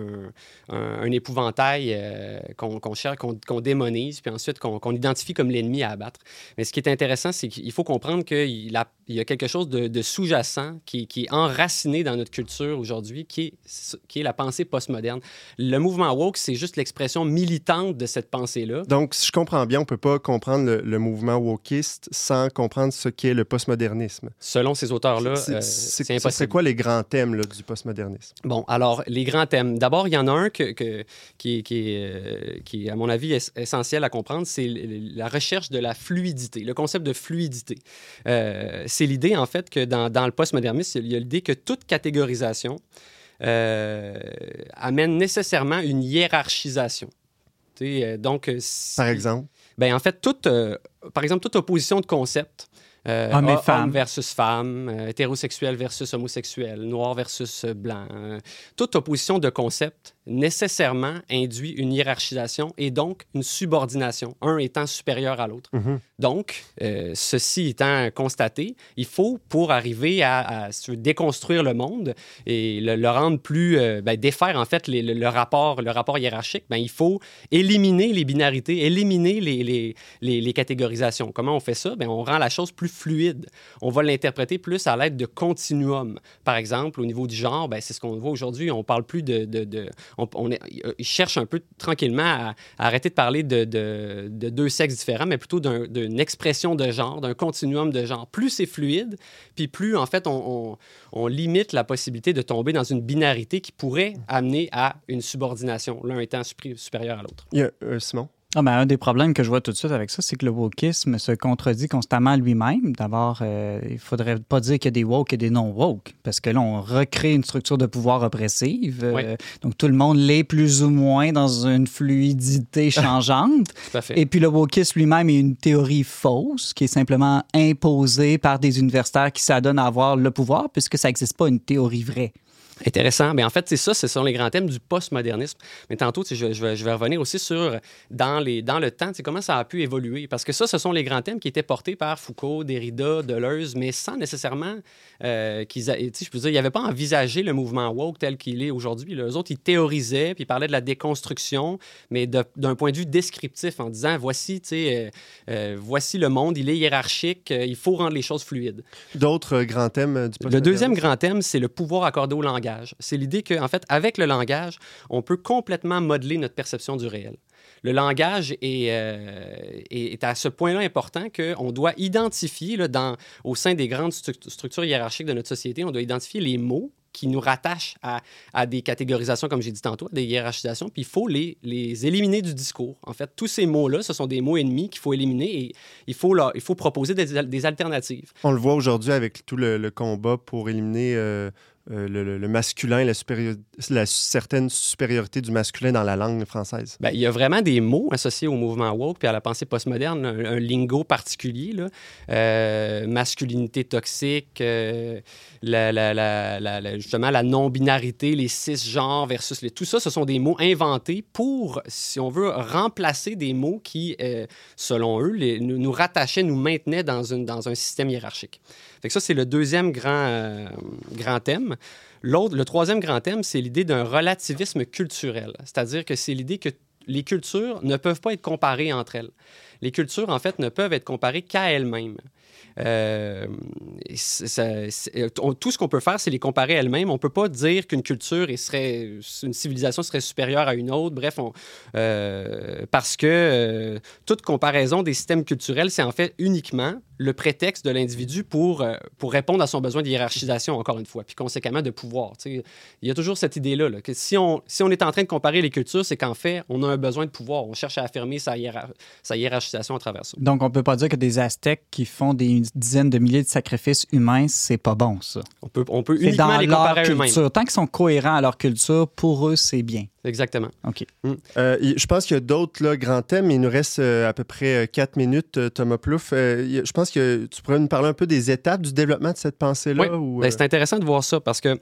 un- un- un épouvantail euh, qu'on cherche, qu'on démonise, puis ensuite qu'on identifie comme l'ennemi à abattre. Mais ce qui est intéressant, c'est qu'il faut comprendre qu'il a- il y a quelque chose de, de sous-jacent qui, qui est enraciné dans notre culture aujourd'hui, qui est, qui est la pensée postmoderne. Le mouvement woke, c'est juste l'expression militante de cette pensée-là. Donc, si je comprends bien, on ne peut pas comprendre le, le mouvement wokiste sans comprendre ce qu'est le postmodernisme. Selon ces auteurs-là, C'est- euh, c'est- c'est impossible. serait quoi les grands thèmes là, du postmodernisme? Bon, alors, les grands thèmes. D'abord, il y en a un que, que- qui, est, qui, est, euh, qui est, à mon avis, es- essentiel à comprendre, c'est la recherche de la fluidité, le concept de fluidité. Euh, c'est l'idée, en fait, que dans, dans le postmodernisme, il y a l'idée que toute catégorisation euh, amène nécessairement une hiérarchisation. Tu sais, euh, donc, euh, si- Par exemple? ben, en fait, toute, euh, par exemple, toute opposition de concept. euh, Homme et femme. versus femme, euh, hétérosexuel versus homosexuel, noir versus blanc. euh, toute opposition de concept nécessairement induit une hiérarchisation et donc une subordination, un étant supérieur à l'autre. Mhm. Donc, euh, ceci étant constaté, il faut, pour arriver à, à se déconstruire le monde et le, le rendre plus, euh, ben, défaire en fait les- le, le rapport, le rapport hiérarchique, ben, il faut éliminer les binarités, éliminer les, les, les- les catégorisations. Comment on fait ça? Ben, on rend la chose plus fluide. On va l'interpréter plus à l'aide de continuums. Par exemple, au niveau du genre, ben, c'est ce qu'on voit aujourd'hui. On parle plus de... de, de- on, on est- ils cherchent un peu tranquillement à, arrêter de parler de, de- de deux sexes différents, mais plutôt d'un- d'une expression de genre, d'un continuum de genre. Plus c'est fluide, puis plus, en fait, on, limite la possibilité de tomber dans une binarité qui pourrait amener à une subordination, l'un étant supérieur à l'autre. Euh, Simon? Ah ben, un des problèmes que je vois tout de suite avec ça, c'est que le wokisme se contredit constamment lui-même. D'abord, euh, il faudrait pas dire qu'il y a des woke et des non-woke, parce que là, on recrée une structure de pouvoir oppressive. Euh, donc, tout le monde l'est plus ou moins dans une fluidité changeante. Tout à fait. Et puis, le wokisme lui-même est une théorie fausse qui est simplement imposée par des universitaires qui s'adonnent à avoir le pouvoir, puisque ça n'existe pas une théorie vraie. Intéressant. Mais en fait, c'est ça, ce sont les grands thèmes du postmodernisme. Mais tantôt, je, je vais, je vais revenir aussi sur, dans, les, dans le temps, comment ça a pu évoluer. Parce que ça, ce sont les grands thèmes qui étaient portés par Foucault, Derrida, Deleuze, mais sans nécessairement euh, qu'ils... a- tu sais, Je peux dire, ils n'avaient pas envisagé le mouvement woke tel qu'il est aujourd'hui. Eux autres, ils théorisaient, puis ils parlaient de la déconstruction, mais d'un point de vue descriptif, en disant, voici, euh, euh, voici le monde, il est hiérarchique, euh, il faut rendre les choses fluides. D'autres euh, grands thèmes du Le postmodernisme? deuxième grand thème, c'est le pouvoir accordé au langage. C'est l'idée qu'en fait, avec le langage, on peut complètement modeler notre perception du réel. Le langage est, euh, à ce point-là important qu'on doit identifier, au sein des grandes stru- structures hiérarchiques de notre société, on doit identifier les mots qui nous rattachent à, des catégorisations, comme j'ai dit tantôt, des hiérarchisations, puis il faut les, éliminer du discours. En fait, tous ces mots-là, ce sont des mots ennemis qu'il faut éliminer et il faut, proposer des, al- des alternatives. On le voit aujourd'hui avec tout le, le combat pour éliminer euh, euh, le, masculin, la, la certaine supériorité du masculin dans la langue française? Ben, il y a vraiment des mots associés au mouvement woke puis à la pensée postmoderne, un, lingo particulier. Euh, masculinité toxique, euh, justement la non-binarité, les cisgenres versus les... Tout ça, ce sont des mots inventés pour, si on veut, remplacer des mots qui, selon eux, nous, rattachaient, nous maintenaient dans un système hiérarchique. Fait ça, c'est le deuxième grand, euh, grand thème. Le troisième grand thème, c'est l'idée d'un relativisme culturel. C'est-à-dire que c'est l'idée que les cultures ne peuvent pas être comparées entre elles. Les cultures, en fait, ne peuvent être comparées qu'à elles-mêmes. Euh, tout ce qu'on peut faire, c'est les comparer elles-mêmes. On ne peut pas dire qu'une culture et serait, une civilisation serait supérieure à une autre. Bref, euh, parce que euh, toute comparaison des systèmes culturels, c'est en fait uniquement le prétexte de l'individu pour, pour répondre à son besoin de hiérarchisation, encore une fois, puis conséquemment de pouvoir. Tu sais, Il y a toujours cette idée-là, là, que si on, si on est en train de comparer les cultures, c'est qu'en fait, on a un besoin de pouvoir. On cherche à affirmer sa, hiérar- sa hiérarchisation à travers ça. Donc, on peut pas dire que des Aztèques qui font des dizaines de milliers de sacrifices humains, c'est pas bon, ça. On peut, on peut C'est uniquement dans les leur comparer eux-mêmes. culture. Tant qu'ils sont cohérents à leur culture, pour eux, c'est bien. Exactement. OK. Euh, y- je pense qu'il y a d'autres là, grands thèmes. mais Il nous reste euh, à peu près euh, quatre minutes, euh, Thomas. Euh, a- je pense que tu pourrais nous parler un peu des étapes du développement de cette pensée-là. Oui, ou, Ben, euh, c'est intéressant de voir ça parce que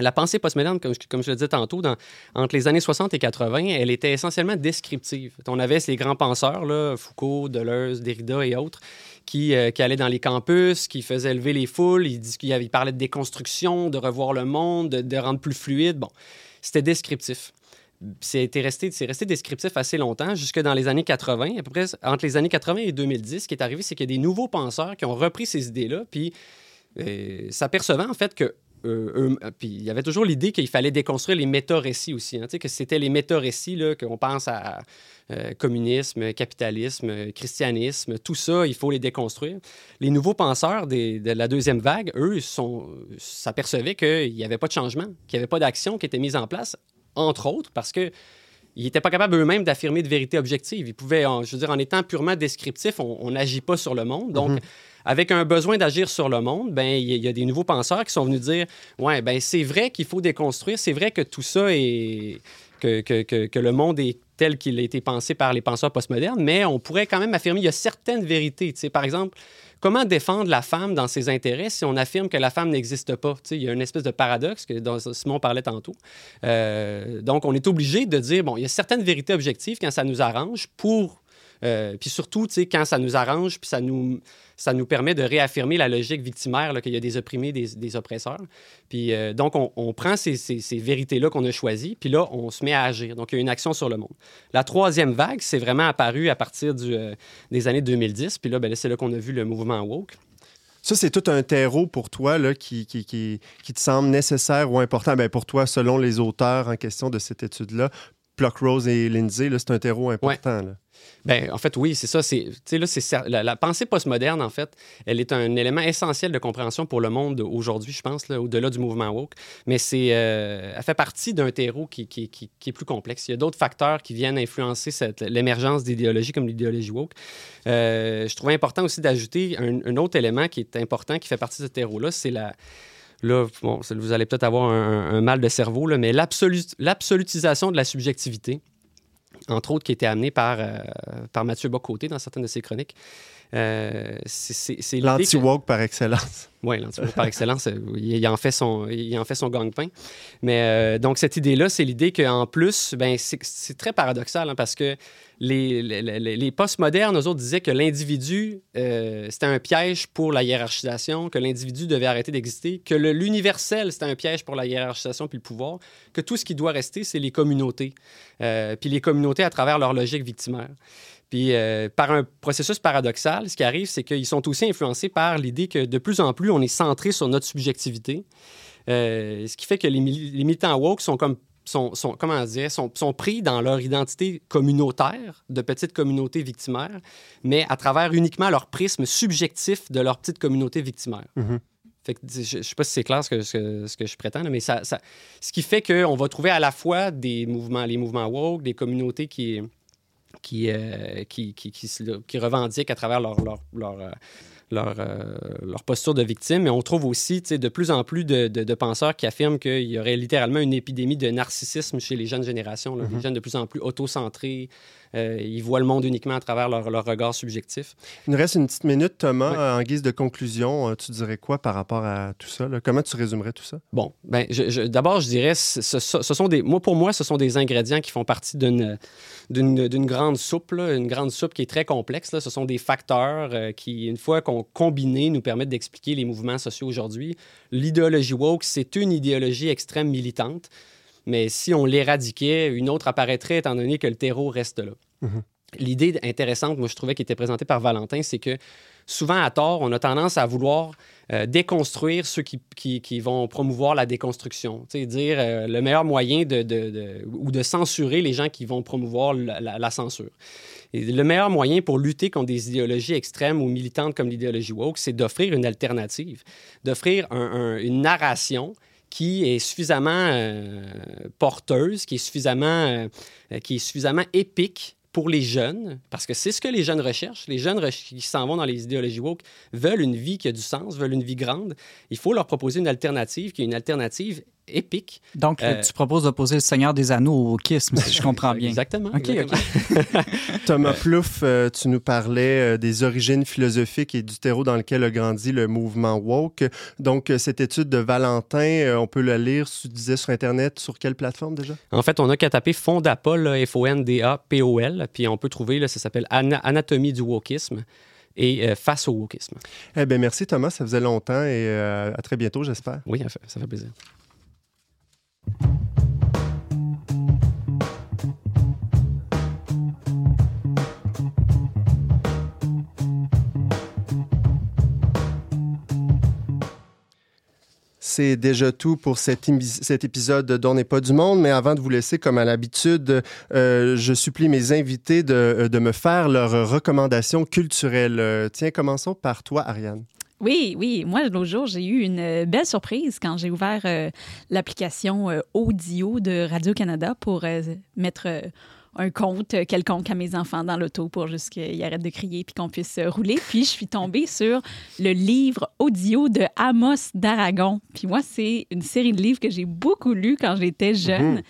la pensée postmoderne, comme je, comme je le disais tantôt, dans- entre les années 60 et 80, elle était essentiellement descriptive. On avait ces grands penseurs, là, Foucault, Deleuze, Derrida et autres, qui, euh, qui allaient dans les campus, qui faisaient lever les foules, ils, dis- ils parlaient de déconstruction, de revoir le monde, de, rendre plus fluide. Bon, c'était descriptif. C'est resté, resté descriptif assez longtemps, jusque dans les années 80. À peu près entre les années 80 et 2010, ce qui est arrivé, c'est qu'il y a des nouveaux penseurs qui ont repris ces idées-là, puis euh, s'apercevant en fait que euh, eux- puis il y avait toujours l'idée qu'il fallait déconstruire les méta-récits aussi, hein, que c'était les méta-récits, qu'on pense à euh, communisme, capitalisme, euh, christianisme, tout ça, il faut les déconstruire. Les nouveaux penseurs de la deuxième vague, eux, s'apercevaient qu'il n'y avait pas de changement, qu'il n'y avait pas d'action qui était mise en place, entre autres parce que ils n'étaient pas capables eux-mêmes d'affirmer de vérité objective. Ils pouvaient, en- je veux dire, en étant purement descriptif, on n'agit pas sur le monde. Donc, avec un besoin d'agir sur le monde, ben il y, a- des nouveaux penseurs qui sont venus dire, ouais, ben c'est vrai qu'il faut déconstruire, c'est vrai que tout ça est que, que, que, le monde est tel qu'il a été pensé par les penseurs postmodernes, mais on pourrait quand même affirmer qu'il y a certaines vérités. Tu par exemple, comment défendre la femme dans ses intérêts si on affirme que la femme n'existe pas? Il y a une espèce de paradoxe que dont Simon parlait tantôt. Euh, donc, on est obligé de dire, bon, il y a certaines vérités objectives quand ça nous arrange pour... euh, puis surtout, tu sais, quand ça nous arrange, puis ça nous, ça nous permet de réaffirmer la logique victimaire, qu'il y a des opprimés, des, des oppresseurs. Puis euh, donc, on, on prend ces, ces- ces vérités-là qu'on a choisies, puis là, on se met à agir. Donc, il y a une action sur le monde. La troisième vague, c'est vraiment apparu à partir du, euh, des années 2010, puis là, ben, c'est là qu'on a vu le mouvement woke. Ça, c'est tout un terreau pour toi là, qui, qui, qui, qui te semble nécessaire ou important. Ben, pour toi, selon les auteurs en question de cette étude-là, Pluckrose et Lindsay, c'est un terreau important. là. Ben, en fait, oui, c'est ça. C'est, là, c'est la, la pensée postmoderne, en fait, elle est un élément essentiel de compréhension pour le monde aujourd'hui, je pense, là, au-delà du mouvement woke. Mais c'est, euh, elle fait partie d'un terreau qui, qui- qui- qui est plus complexe. Il y a d'autres facteurs qui viennent influencer l'émergence d'idéologies comme l'idéologie woke. Euh, je trouvais important aussi d'ajouter un, un autre élément qui est important, qui fait partie de ce terreau-là, c'est la, Là, bon, vous allez peut-être avoir un, un mal de cerveau, là, mais l'absolu- l'absolutisation de la subjectivité, entre autres, qui été amenée par, euh, par Mathieu Bocoté dans certaines de ses chroniques. Euh, c'est- que- L'anti-woke par excellence. oui, l'anti-woke par excellence, il, il en fait son, il en fait son gagne-pain. Mais euh, donc, cette idée-là, c'est l'idée qu'en plus, ben, c'est c'est très paradoxal hein, parce que les, les, les- postmodernes, eux autres, disaient que l'individu, euh, c'était un piège pour la hiérarchisation, que l'individu devait arrêter d'exister, que l'universel, c'était un piège pour la hiérarchisation puis le pouvoir, que tout ce qui doit rester, c'est les communautés. Euh, puis les communautés à travers leur logique victimaire. Puis, euh, par un processus paradoxal, ce qui arrive, c'est qu'ils sont aussi influencés par l'idée que de plus en plus, on est centré sur notre subjectivité. Ce qui fait que les, mili- les militants woke sont comme sont, sont- comment dire, sont, sont pris dans leur identité communautaire, de petites communautés victimaires, mais à travers uniquement leur prisme subjectif de leur petite communauté victimaire. Mhm. Fait que, je ne sais pas si c'est clair ce que, ce que, ce que je prétends, là, mais ça, ça- ce qui fait qu'on va trouver à la fois des mouvements, les mouvements woke, des communautés qui, qui, euh, qui, qui, qui, se- qui revendiquent à travers leur, leur, leur, euh, leur, euh, leur posture de victime. Mais on trouve aussi de plus en plus de, de, de penseurs qui affirment qu'il y aurait littéralement une épidémie de narcissisme chez les jeunes générations, là, Mhm. les jeunes de plus en plus autocentrés. Euh, ils voient le monde uniquement à travers leur, leur regard subjectif. Il nous reste une petite minute, Thomas. Euh, En guise de conclusion, euh, tu dirais quoi par rapport à tout ça? là? Comment tu résumerais tout ça? Bon, ben, d'abord, je dirais, ce, sont des, moi, pour moi, ce sont des ingrédients qui font partie d'une, d'une, d'une grande soupe, là, une grande soupe qui est très complexe. Là. Ce sont des facteurs euh, qui, une fois qu'on combinés, nous permettent d'expliquer les mouvements sociaux aujourd'hui. L'idéologie woke, c'est une idéologie extrême militante, mais si on l'éradiquait, une autre apparaîtrait étant donné que le terreau reste là. Mhm. L'idée intéressante, moi, je trouvais, qui était présentée par Valentin, c'est que souvent, à tort, on a tendance à vouloir euh, déconstruire ceux qui, qui- qui vont promouvoir la déconstruction. Tu sais, dire euh, le meilleur moyen de, de- de- ou de censurer les gens qui vont promouvoir la, la- la censure. Et le meilleur moyen pour lutter contre des idéologies extrêmes ou militantes comme l'idéologie woke, c'est d'offrir une alternative, d'offrir un- un- une narration qui est suffisamment euh, porteuse, qui est suffisamment, euh, qui est suffisamment épique pour les jeunes, parce que c'est ce que les jeunes recherchent. Les jeunes qui s'en vont dans les idéologies woke veulent une vie qui a du sens, veulent une vie grande. Il faut leur proposer une alternative qui est une alternative épique. Donc, Euh, tu proposes d'opposer le Seigneur des Anneaux au wokisme, si je comprends bien. Exactement. OK, exactement. Thomas Plouffe, euh, tu nous parlais euh, des origines philosophiques et du terreau dans lequel a grandi le mouvement woke. Donc, cette étude de Valentin, on peut la lire, tu disais, sur Internet, sur quelle plateforme déjà? En fait, on a qu'à taper Fondapol, F-O-N-D-A-P-O-L, puis on peut trouver, là, ça s'appelle Ana- Anatomie du wokisme et euh, Face au wokisme. Eh bien, merci Thomas, ça faisait longtemps et euh, à très bientôt, j'espère. Oui, ça fait plaisir. C'est déjà tout pour cet, cet épisode d'On n'est pas du monde, mais avant de vous laisser, comme à l'habitude, euh, je supplie mes invités de, euh, de me faire leurs recommandations culturelles. Tiens, commençons par toi, Ariane. Oui, oui. Moi, l'autre jour, j'ai eu une euh, belle surprise quand j'ai ouvert l'application audio de Radio-Canada pour mettre un compte euh, quelconque à mes enfants dans l'auto pour juste qu'ils arrêtent de crier puis qu'on puisse euh, rouler. Puis je suis tombée sur le livre audio de Amos d'Aragon. Puis moi, c'est une série de livres que j'ai beaucoup lu quand j'étais jeune. Mhm.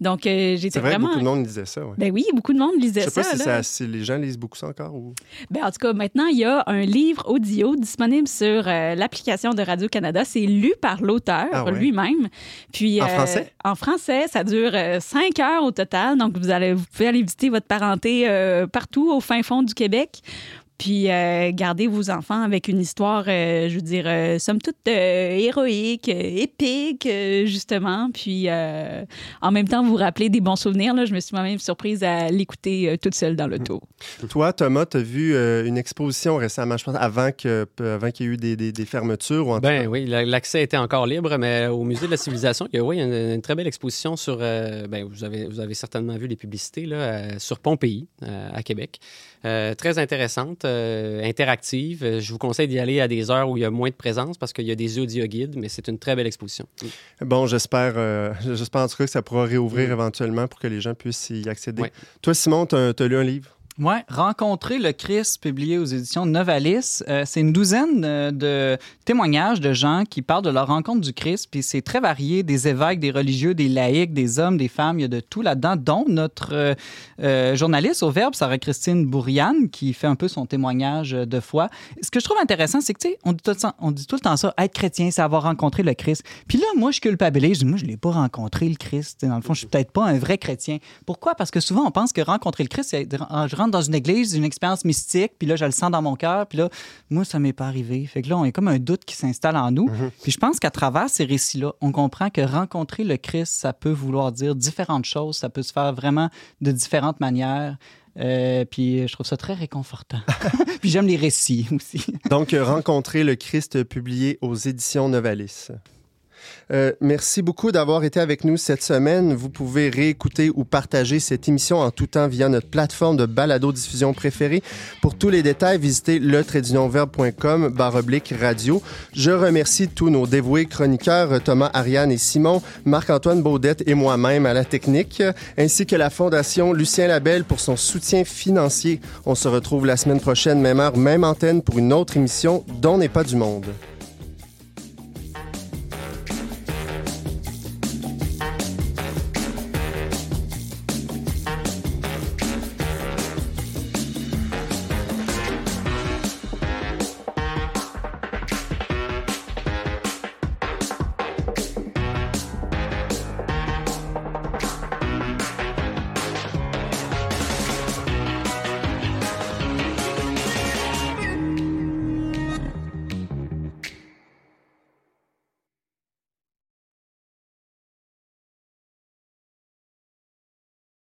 Donc, euh, j'étais vrai, vraiment... beaucoup de monde disait ça. ouais. Ben oui, beaucoup de monde Je lisait sais pas ça. si, là. ça- si les gens lisent beaucoup ça encore. Ou... Ben, en tout cas, maintenant, il y a un livre audio disponible sur euh, l'application de Radio-Canada. C'est lu par l'auteur Ah ouais. lui-même. Puis, En euh, français? En français, ça dure cinq heures au total. Donc, vous, allez, vous pouvez aller visiter votre parenté euh, partout au fin fond du Québec. Puis, euh, garder vos enfants avec une histoire, euh, je veux dire, euh, somme toute euh, héroïque, épique, euh, justement. Puis, euh, en même temps, vous rappeler des bons souvenirs. Là, je me suis moi-même surprise à l'écouter euh, toute seule dans l'auto. Toi, Thomas, tu as vu euh, une exposition récemment, je pense, avant que- avant qu'il y ait eu des, des- des fermetures. Ou en Ben oui, la- l'accès était encore libre, mais au Musée de la Civilisation, il y a oui, une, une très belle exposition sur. euh, ben, vous, avez, vous avez certainement vu les publicités là, euh, sur Pompéi, euh, à Québec. Euh, très intéressante, euh, interactive. Euh, Je vous conseille d'y aller à des heures où il y a moins de présence parce qu'il y a des audio guides, mais c'est une très belle exposition. Bon, j'espère, euh, j'espère en tout cas que ça pourra réouvrir éventuellement pour que les gens puissent y accéder. Toi, Simon, tu as, lu un livre? Oui, Rencontrer le Christ, publié aux éditions Novalis. Euh, c'est une douzaine euh, de témoignages de gens qui parlent de leur rencontre du Christ, puis c'est très varié, des évêques, des religieux, des laïcs, des hommes, des femmes, il y a de tout là-dedans, dont notre euh, journaliste au Verbe, Sarah-Christine Bourriane, qui fait un peu son témoignage de foi. Ce que je trouve intéressant, c'est que, tu sais, on, dit tout le temps- ça, être chrétien, c'est avoir rencontré le Christ. Puis là, moi, je culpabilise, je dis, moi, je l'ai pas rencontré, le Christ. Dans le fond, je suis peut-être pas un vrai chrétien. Pourquoi? Parce que souvent, on pense que rencontrer le Christ, c'est rentre dans une église, une expérience mystique, puis là, je le sens dans mon cœur, puis là, moi, ça m'est pas arrivé. Fait que là, on est comme un doute qui s'installe en nous. Puis je pense qu'à travers ces récits-là, on comprend que rencontrer le Christ, ça peut vouloir dire différentes choses, ça peut se faire vraiment de différentes manières. Euh, puis je trouve ça très réconfortant. puis j'aime les récits aussi. Donc, Rencontrer le Christ, publié aux éditions Novalis. Euh, merci beaucoup d'avoir été avec nous cette semaine. Vous pouvez réécouter ou partager cette émission en tout temps via notre plateforme de balado-diffusion préférée. Pour tous les détails, visitez le oblique radio. Je remercie tous nos dévoués chroniqueurs Thomas, Ariane et Simon, Marc-Antoine Baudette et moi-même à la technique, ainsi que la Fondation Lucien Labelle pour son soutien financier. On se retrouve la semaine prochaine, même heure, même antenne, pour une autre émission dont n'est pas du monde.